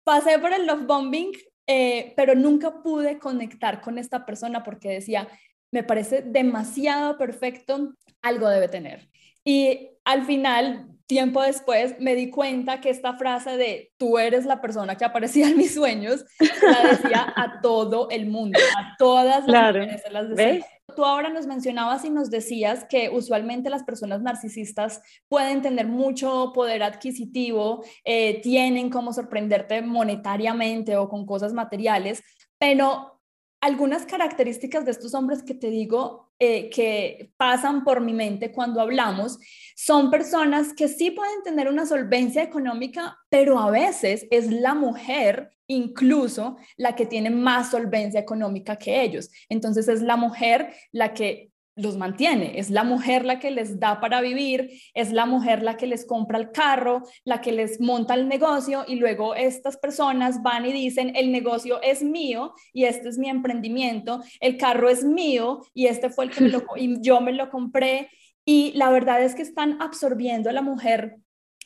pasé por el love bombing, eh, pero nunca pude conectar con esta persona porque decía, me parece demasiado perfecto, algo debe tener. Y al final, tiempo después, me di cuenta que esta frase de tú eres la persona que aparecía en mis sueños, la decía a todo el mundo, a todas las mujeres las decía. Tú ahora nos mencionabas y nos decías que usualmente las personas narcisistas pueden tener mucho poder adquisitivo, eh, tienen como sorprenderte monetariamente o con cosas materiales, pero algunas características de estos hombres que te digo eh, que pasan por mi mente cuando hablamos son personas que sí pueden tener una solvencia económica, pero a veces es la mujer incluso la que tiene más solvencia económica que ellos. Entonces es la mujer la que los mantiene, es la mujer la que les da para vivir, es la mujer la que les compra el carro, la que les monta el negocio y luego estas personas van y dicen, el negocio es mío y este es mi emprendimiento, el carro es mío y este fue el que me lo, y yo me lo compré y la verdad es que están absorbiendo a la mujer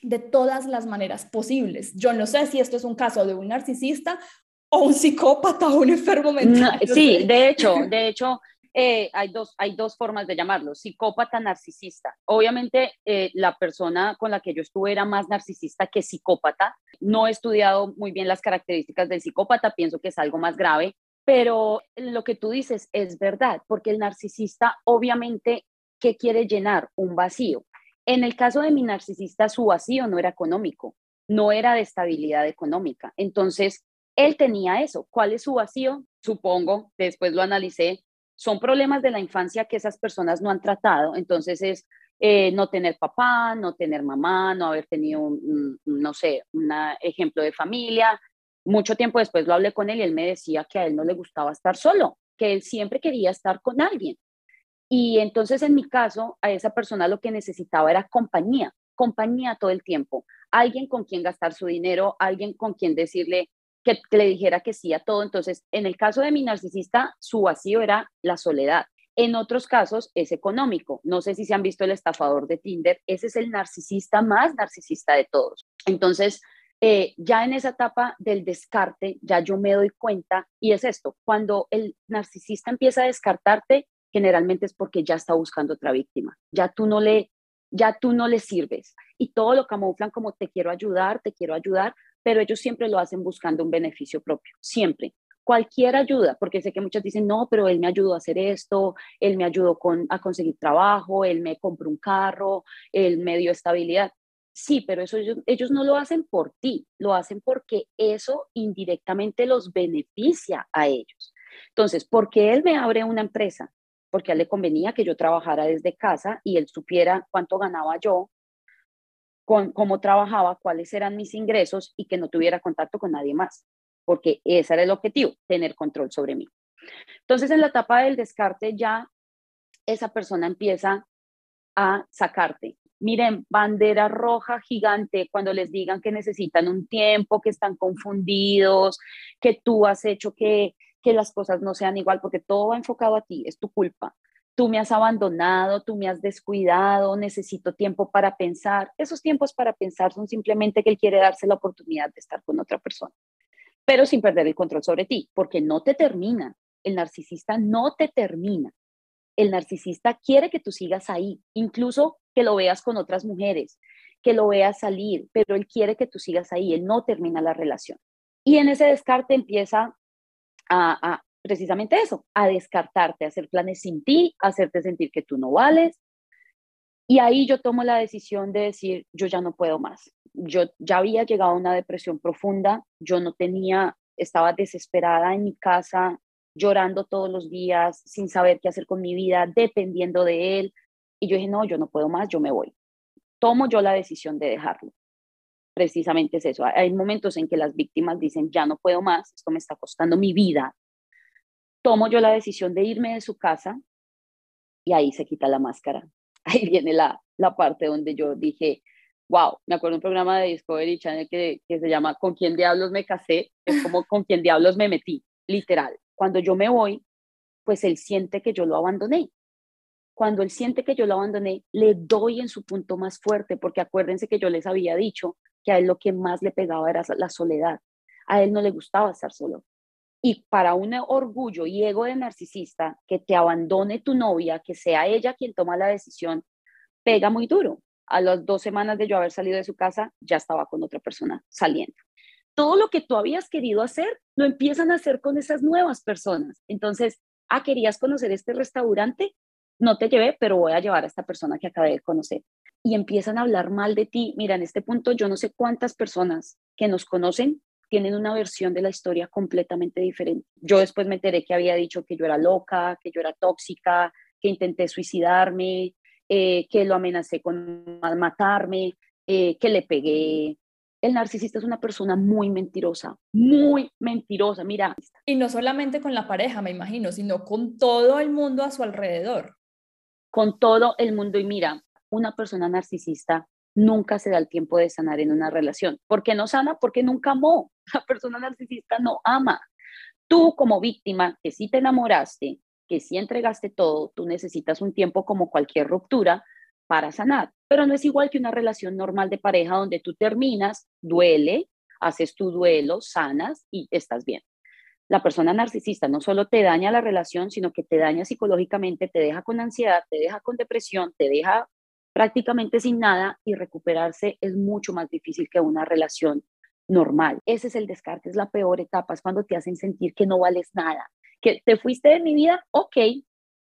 de todas las maneras posibles. Yo no sé si esto es un caso de un narcisista o un psicópata o un enfermo mental. sí, de hecho, de hecho, eh, hay, dos, hay dos formas de llamarlo, psicópata narcisista. Obviamente eh, la persona con la que yo estuve era más narcisista que psicópata. No he estudiado muy bien las características del psicópata, pienso que es algo más grave, pero lo que tú dices es verdad, porque el narcisista obviamente, ¿qué quiere llenar? Un vacío. En el caso de mi narcisista, su vacío no era económico, no era de estabilidad económica. Entonces, él tenía eso. ¿Cuál es su vacío? Supongo, después lo analicé, son problemas de la infancia que esas personas no han tratado. Entonces es eh, no tener papá, no tener mamá, no haber tenido, un, no sé, un ejemplo de familia. Mucho tiempo después lo hablé con él y él me decía que a él no le gustaba estar solo, que él siempre quería estar con alguien. Y entonces en mi caso, a esa persona lo que necesitaba era compañía, compañía todo el tiempo, alguien con quien gastar su dinero, alguien con quien decirle, que, le dijera que sí a todo. Entonces, en el caso de mi narcisista, su vacío era la soledad. En otros casos es económico. No sé si se han visto el estafador de Tinder. Ese es el narcisista más narcisista de todos. Entonces, eh, ya en esa etapa del descarte, ya yo me doy cuenta, y es esto, cuando el narcisista empieza a descartarte, generalmente es porque ya está buscando otra víctima. Ya tú no le, ya tú no le sirves. Y todo lo camuflan como te quiero ayudar, te quiero ayudar, pero ellos siempre lo hacen buscando un beneficio propio, siempre. Cualquier ayuda, porque sé que muchas dicen, no, pero él me ayudó a hacer esto, él me ayudó a conseguir trabajo, él me compró un carro, él me dio estabilidad. Sí, pero eso ellos, ellos no lo hacen por ti, lo hacen porque eso indirectamente los beneficia a ellos. Entonces, ¿por qué él me abre una empresa? Porque a él le convenía que yo trabajara desde casa y él supiera cuánto ganaba yo, cómo trabajaba, cuáles eran mis ingresos y que no tuviera contacto con nadie más, porque ese era el objetivo, tener control sobre mí. Entonces, en la etapa del descarte ya esa persona empieza a sacarte. Miren, bandera roja gigante cuando les digan que necesitan un tiempo, que están confundidos, que tú has hecho que, que las cosas no sean igual, porque todo va enfocado a ti, es tu culpa tú me has abandonado, tú me has descuidado, necesito tiempo para pensar. Esos tiempos para pensar son simplemente que él quiere darse la oportunidad de estar con otra persona, pero sin perder el control sobre ti, porque no te termina. El narcisista no te termina. El narcisista quiere que tú sigas ahí, incluso que lo veas con otras mujeres, que lo veas salir, pero él quiere que tú sigas ahí, él no termina la relación. Y en ese descarte empieza a, a, precisamente eso, a descartarte, a hacer planes sin ti, a hacerte sentir que tú no vales. Y ahí yo tomo la decisión de decir, yo ya no puedo más. Yo ya había llegado a una depresión profunda, yo no tenía, estaba desesperada en mi casa, llorando todos los días, sin saber qué hacer con mi vida, dependiendo de él. Y yo dije, no, yo no puedo más, yo me voy. Tomo yo la decisión de dejarlo. Precisamente es eso. Hay momentos en que las víctimas dicen, ya no puedo más, esto me está costando mi vida, tomo yo la decisión de irme de su casa y ahí se quita la máscara. Ahí viene la, la parte donde yo dije, wow, me acuerdo un programa de Discovery Channel que, que se llama ¿Con quién diablos me casé? Es como ¿Con quién diablos me metí? Literal. Cuando yo me voy, pues él siente que yo lo abandoné. Cuando él siente que yo lo abandoné, le doy en su punto más fuerte, porque acuérdense que yo les había dicho que a él lo que más le pegaba era la soledad. A él no le gustaba estar solo. Y para un orgullo y ego de narcisista, que te abandone tu novia, que sea ella quien toma la decisión, pega muy duro. A las dos semanas de yo haber salido de su casa, ya estaba con otra persona saliendo. Todo lo que tú habías querido hacer, lo empiezan a hacer con esas nuevas personas. Entonces, ah, querías conocer este restaurante, no te llevé, pero voy a llevar a esta persona que acabé de conocer. Y empiezan a hablar mal de ti. Mira, en este punto yo no sé cuántas personas que nos conocen tienen una versión de la historia completamente diferente. Yo después me enteré que había dicho que yo era loca, que yo era tóxica, que intenté suicidarme, eh, que lo amenacé con matarme, eh, que le pegué. El narcisista es una persona muy mentirosa, muy mentirosa, mira. Y no solamente con la pareja, me imagino, sino con todo el mundo a su alrededor. Con todo el mundo. Y mira, una persona narcisista nunca se da el tiempo de sanar en una relación. ¿Por qué no sana? Porque nunca amó. La persona narcisista no ama. Tú como víctima, que sí te enamoraste, que sí entregaste todo, tú necesitas un tiempo como cualquier ruptura para sanar. Pero no es igual que una relación normal de pareja donde tú terminas, duele, haces tu duelo, sanas y estás bien. La persona narcisista no solo te daña la relación, sino que te daña psicológicamente, te deja con ansiedad, te deja con depresión, te deja prácticamente sin nada y recuperarse es mucho más difícil que una relación normal. Ese es el descarte, es la peor etapa, es cuando te hacen sentir que no vales nada, que te fuiste de mi vida, ok,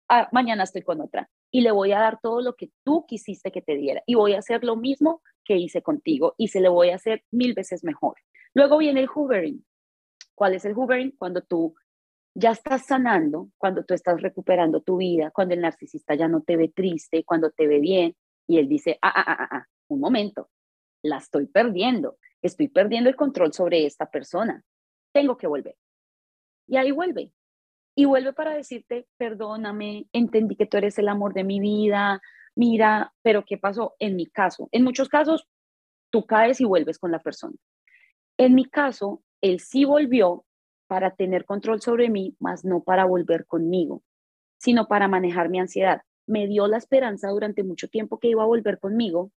ah, mañana estoy con otra y le voy a dar todo lo que tú quisiste que te diera y voy a hacer lo mismo que hice contigo y se le voy a hacer mil veces mejor. Luego viene el hoovering. ¿Cuál es el hoovering? Cuando tú ya estás sanando, cuando tú estás recuperando tu vida, cuando el narcisista ya no te ve triste, cuando te ve bien y él dice, ah, ah, ah, ah, ah un momento, la estoy perdiendo, estoy perdiendo el control sobre esta persona, tengo que volver. Y ahí vuelve, y vuelve para decirte, perdóname, entendí que tú eres el amor de mi vida, mira, pero ¿qué pasó? En mi caso, en muchos casos, tú caes y vuelves con la persona. En mi caso, él sí volvió para tener control sobre mí, más no para volver conmigo, sino para manejar mi ansiedad. Me dio la esperanza durante mucho tiempo que iba a volver conmigo,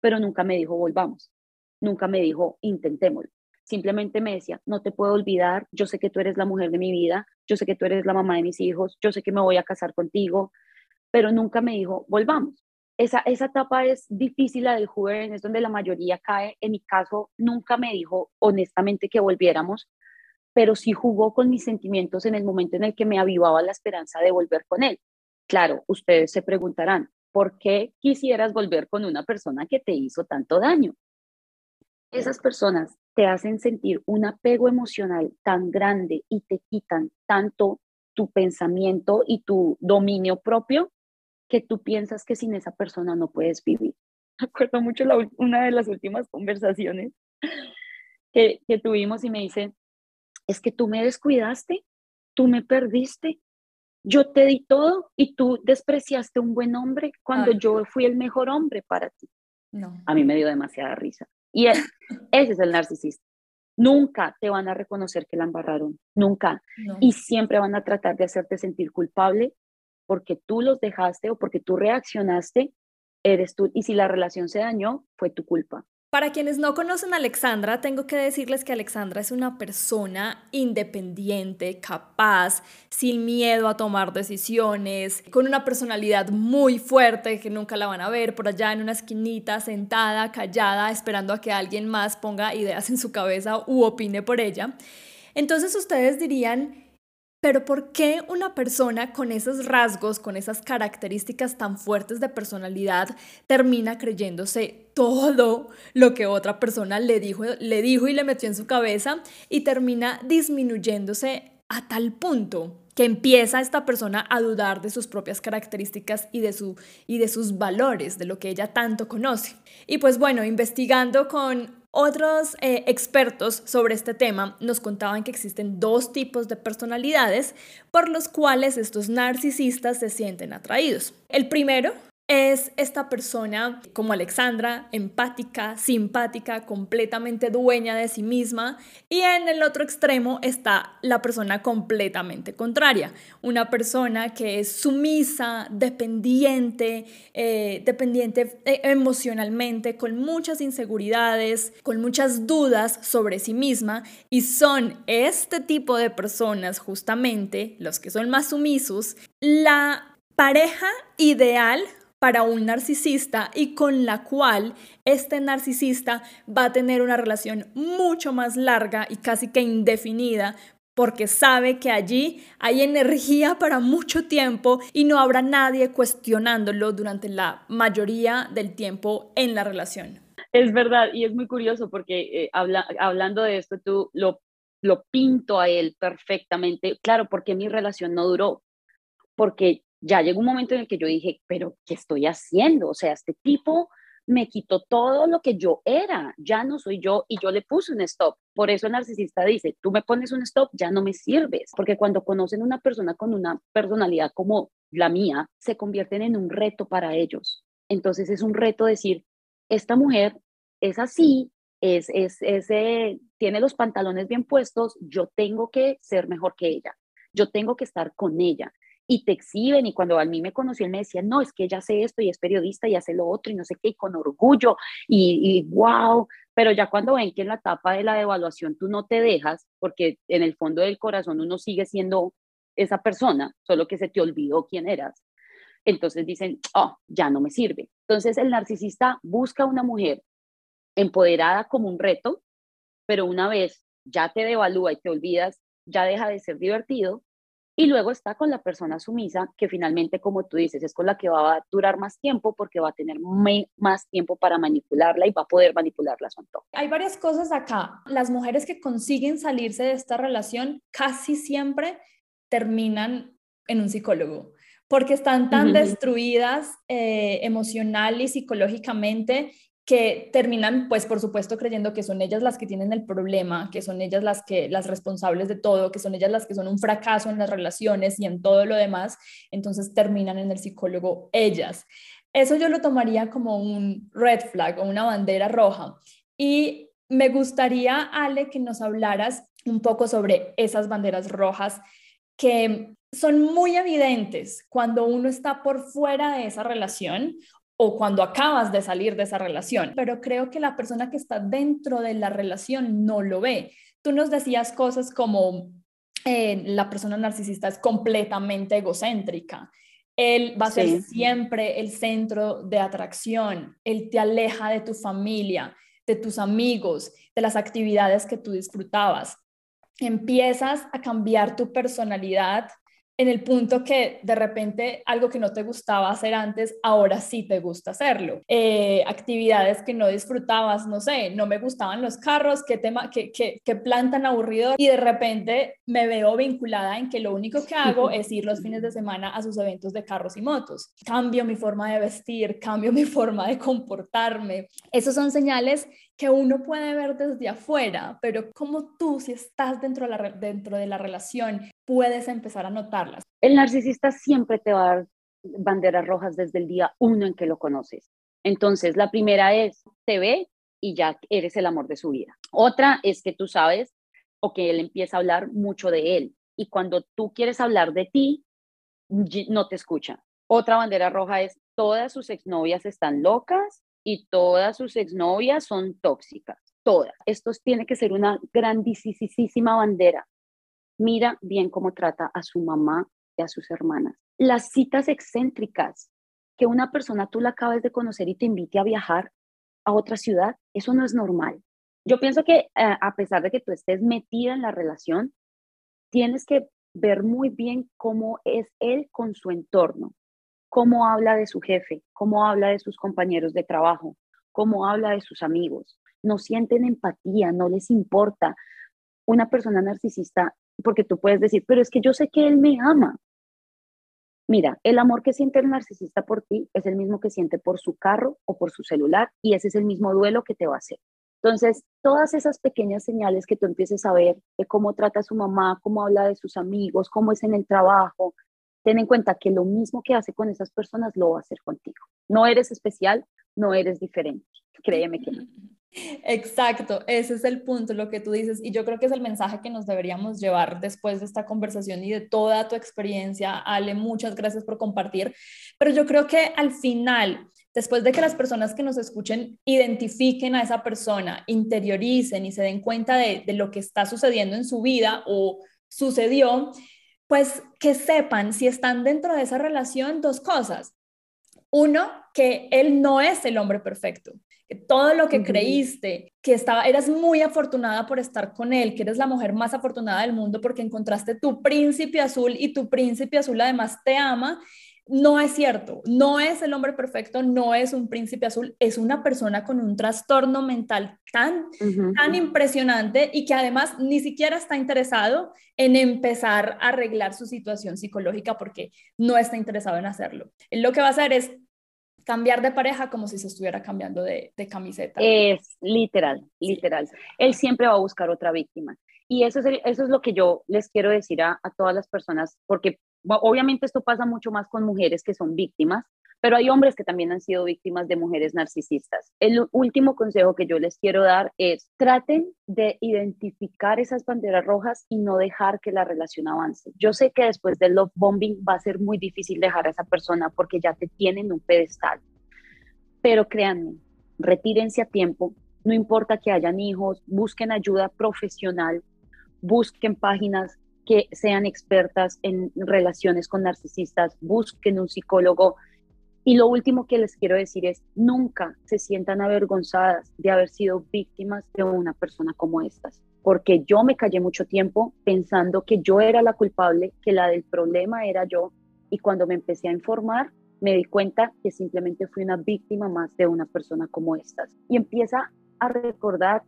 pero nunca me dijo volvamos, nunca me dijo intentémoslo. Simplemente me decía, no te puedo olvidar, yo sé que tú eres la mujer de mi vida, yo sé que tú eres la mamá de mis hijos, yo sé que me voy a casar contigo, pero nunca me dijo, volvamos. Esa, esa etapa es difícil, la del joven, es donde la mayoría cae. En mi caso, nunca me dijo honestamente que volviéramos, pero sí jugó con mis sentimientos en el momento en el que me avivaba la esperanza de volver con él. Claro, ustedes se preguntarán, ¿por qué quisieras volver con una persona que te hizo tanto daño? Esas personas te hacen sentir un apego emocional tan grande y te quitan tanto tu pensamiento y tu dominio propio que tú piensas que sin esa persona no puedes vivir. Me acuerdo mucho la, una de las últimas conversaciones que, que tuvimos y me dice, es que tú me descuidaste, tú me perdiste, yo te di todo y tú despreciaste un buen hombre cuando yo fui el mejor hombre para ti. No. A mí me dio demasiada risa. Y ese es el narcisista. Nunca te van a reconocer que la embarraron, nunca. Y siempre van a tratar de hacerte sentir culpable porque tú los dejaste o porque tú reaccionaste, eres tú. Y si la relación se dañó, fue tu culpa. Para quienes no conocen a Alexandra, tengo que decirles que Alexandra es una persona independiente, capaz, sin miedo a tomar decisiones, con una personalidad muy fuerte que nunca la van a ver por allá en una esquinita, sentada, callada, esperando a que alguien más ponga ideas en su cabeza u opine por ella. Entonces ustedes dirían, pero ¿por qué una persona con esos rasgos, con esas características tan fuertes de personalidad, termina creyéndose todo lo que otra persona le dijo, le dijo y le metió en su cabeza y termina disminuyéndose a tal punto que empieza esta persona a dudar de sus propias características y de, su, y de sus valores, de lo que ella tanto conoce. Y pues bueno, investigando con otros eh, expertos sobre este tema nos contaban que existen dos tipos de personalidades por los cuales estos narcisistas se sienten atraídos. El primero es esta persona como Alexandra, empática, simpática, completamente dueña de sí misma. Y en el otro extremo está la persona completamente contraria, una persona que es sumisa, dependiente, eh, dependiente eh, emocionalmente, con muchas inseguridades, con muchas dudas sobre sí misma. Y son este tipo de personas, justamente, los que son más sumisos, la pareja ideal para un narcisista y con la cual este narcisista va a tener una relación mucho más larga y casi que indefinida porque sabe que allí hay energía para mucho tiempo y no habrá nadie cuestionándolo durante la mayoría del tiempo en la relación. Es verdad, y es muy curioso porque eh, hablando de esto, tú lo, lo pinto a él perfectamente. Claro, porque mi relación no duró, porque ya llegó un momento en el que yo dije, pero ¿qué estoy haciendo? O sea, este tipo me quitó todo lo que yo era, ya no soy yo y yo le puse un stop. Por eso el narcisista dice, tú me pones un stop, ya no me sirves, porque cuando conocen una persona con una personalidad como la mía, se convierten en un reto para ellos. Entonces es un reto decir, esta mujer es así, es, es, eh, tiene los pantalones bien puestos, yo tengo que ser mejor que ella, yo tengo que estar con ella y te exhiben. Y cuando a mí me conoció, él me decía, no, es que ella hace esto y es periodista y hace lo otro y no sé qué, y con orgullo y, y wow. Pero ya cuando ven que en la etapa de la evaluación tú no te dejas, porque en el fondo del corazón uno sigue siendo esa persona, solo que se te olvidó quién eras. Entonces dicen, oh, ya no me sirve. Entonces el narcisista busca una mujer empoderada como un reto, pero una vez ya te devalúa y te olvidas, ya deja de ser divertido. Y luego está con la persona sumisa, que finalmente, como tú dices, es con la que va a durar más tiempo porque va a tener más tiempo para manipularla y va a poder manipularla a su antojo. Hay varias cosas acá. Las mujeres que consiguen salirse de esta relación casi siempre terminan en un psicólogo porque están tan destruidas eh, emocional y psicológicamente que terminan, pues por supuesto, creyendo que son ellas las que tienen el problema, que son ellas las que las responsables de todo, que son ellas las que son un fracaso en las relaciones y en todo lo demás, entonces terminan en el psicólogo ellas. Eso yo lo tomaría como un red flag o una bandera roja. Y me gustaría, Ale, que nos hablaras un poco sobre esas banderas rojas que son muy evidentes cuando uno está por fuera de esa relación o cuando acabas de salir de esa relación, pero creo que la persona que está dentro de la relación no lo ve. Tú nos decías cosas como eh, la persona narcisista es completamente egocéntrica. Él va a ser siempre el centro de atracción. Él te aleja de tu familia, de tus amigos, de las actividades que tú disfrutabas. Empiezas a cambiar tu personalidad en el punto que de repente algo que no te gustaba hacer antes, ahora sí te gusta hacerlo. Eh, actividades que no disfrutabas, no sé, no me gustaban los carros, qué tema, qué, qué, qué plan tan aburrido. Y de repente me veo vinculada en que lo único que hago es ir los fines de semana a sus eventos de carros y motos. Cambio mi forma de vestir, cambio mi forma de comportarme. Esos son señales que uno puede ver desde afuera, pero como tú, si estás dentro de, la, relación, puedes empezar a notarlas. El narcisista siempre te va a dar banderas rojas desde el día uno en que lo conoces. Entonces, la primera es, te ve y ya eres el amor de su vida. Otra es que tú sabes o que él empieza a hablar mucho de él. Y cuando tú quieres hablar de ti, no te escucha. Otra bandera roja es, todas sus exnovias están locas y todas sus exnovias son tóxicas, todas. Esto tiene que ser una grandísima bandera. Mira bien cómo trata a su mamá y a sus hermanas. Las citas excéntricas, que una persona tú la acabes de conocer y te invite a viajar a otra ciudad, eso no es normal. Yo pienso que eh, a pesar de que tú estés metida en la relación, tienes que ver muy bien cómo es él con su entorno cómo habla de su jefe, cómo habla de sus compañeros de trabajo, cómo habla de sus amigos. No sienten empatía, no les importa. Una persona narcisista, porque tú puedes decir, pero es que yo sé que él me ama. Mira, el amor que siente el narcisista por ti es el mismo que siente por su carro o por su celular y ese es el mismo duelo que te va a hacer. Entonces, todas esas pequeñas señales que tú empieces a ver de cómo trata a su mamá, cómo habla de sus amigos, cómo es en el trabajo, ten en cuenta que lo mismo que hace con esas personas lo va a hacer contigo. No eres especial, no eres diferente. Créeme que no. Exacto, ese es el punto, lo que tú dices, y yo creo que es el mensaje que nos deberíamos llevar después de esta conversación y de toda tu experiencia. Ale, muchas gracias por compartir, pero yo creo que al final, después de que las personas que nos escuchen identifiquen a esa persona, interioricen y se den cuenta de, de lo que está sucediendo en su vida o sucedió, pues que sepan si están dentro de esa relación dos cosas. Uno, que él no es el hombre perfecto, que todo lo que creíste, que estaba, eras muy afortunada por estar con él, que eres la mujer más afortunada del mundo porque encontraste tu príncipe azul y tu príncipe azul además te ama no es cierto, no es el hombre perfecto, no es un príncipe azul, es una persona con un trastorno mental tan, tan impresionante y que además ni siquiera está interesado en empezar a arreglar su situación psicológica porque no está interesado en hacerlo. Él lo que va a hacer es cambiar de pareja como si se estuviera cambiando de, camiseta. Es literal, literal. Él siempre va a buscar otra víctima. Y eso es, eso es lo que yo les quiero decir a, a todas las personas, porque obviamente esto pasa mucho más con mujeres que son víctimas, pero hay hombres que también han sido víctimas de mujeres narcisistas. El último consejo que yo les quiero dar es traten de identificar esas banderas rojas y no dejar que la relación avance. Yo sé que después del love bombing va a ser muy difícil dejar a esa persona porque ya te tienen un pedestal, pero créanme, retírense a tiempo, no importa que hayan hijos, busquen ayuda profesional, busquen páginas que sean expertas en relaciones con narcisistas, busquen un psicólogo. Y lo último que les quiero decir es, nunca se sientan avergonzadas de haber sido víctimas de una persona como estas, porque yo me callé mucho tiempo pensando que yo era la culpable, que la del problema era yo, y cuando me empecé a informar, me di cuenta que simplemente fui una víctima más de una persona como estas. Y empieza a recordar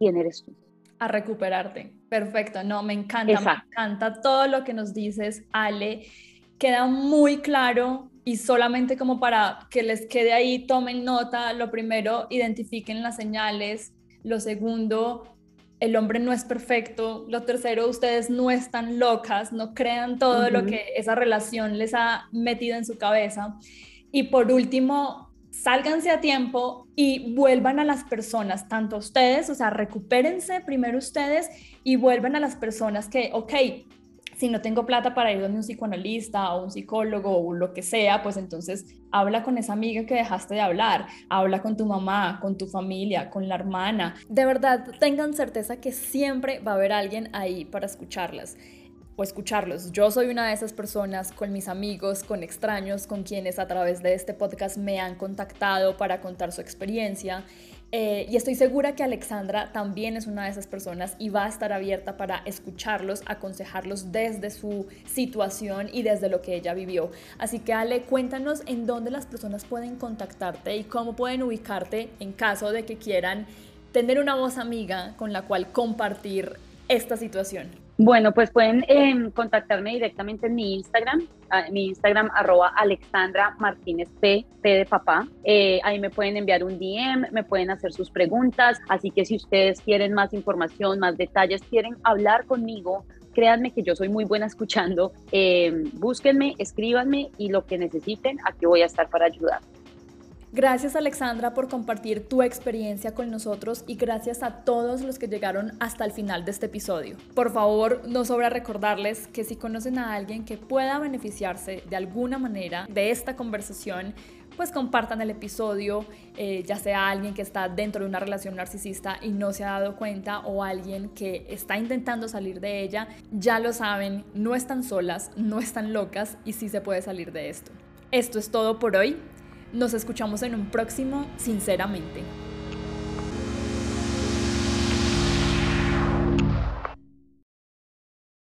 quién eres tú. A recuperarte. Perfecto, no, me encanta, me encanta todo lo que nos dices, Ale. Queda muy claro y solamente como para que les quede ahí, tomen nota. Lo primero, identifiquen las señales. Lo segundo, el hombre no es perfecto. Lo tercero, ustedes no están locas, no crean todo lo que esa relación les ha metido en su cabeza. Y por último, sálganse a tiempo y vuelvan a las personas, tanto ustedes, o sea, recupérense primero ustedes y vuelvan a las personas que, ok, si no tengo plata para ir donde un psicoanalista o un psicólogo o lo que sea, pues entonces habla con esa amiga que dejaste de hablar, habla con tu mamá, con tu familia, con la hermana. De verdad, tengan certeza que siempre va a haber alguien ahí para escucharlas o escucharlos. Yo soy una de esas personas con mis amigos, con extraños, con quienes a través de este podcast me han contactado para contar su experiencia. Eh, y estoy segura que Alexandra también es una de esas personas y va a estar abierta para escucharlos, aconsejarlos desde su situación y desde lo que ella vivió. Así que Ale, cuéntanos en dónde las personas pueden contactarte y cómo pueden ubicarte en caso de que quieran tener una voz amiga con la cual compartir esta situación. Bueno, pues pueden em, contactarme directamente en mi Instagram, mi Instagram arroba Alexandra Martínez P, P de papá. Eh, ahí me pueden enviar un DM, me pueden hacer sus preguntas, así que si ustedes quieren más información, más detalles, quieren hablar conmigo, créanme que yo soy muy buena escuchando, em, búsquenme, escríbanme y lo que necesiten, aquí voy a estar para ayudar. Gracias Alexandra por compartir tu experiencia con nosotros y gracias a todos los que llegaron hasta el final de este episodio. Por favor, no sobra recordarles que si conocen a alguien que pueda beneficiarse de alguna manera de esta conversación, pues compartan el episodio, eh, ya sea alguien que está dentro de una relación narcisista y no se ha dado cuenta o alguien que está intentando salir de ella, ya lo saben, no están solas, no están locas y sí se puede salir de esto. Esto es todo por hoy. Nos escuchamos en un próximo, sinceramente.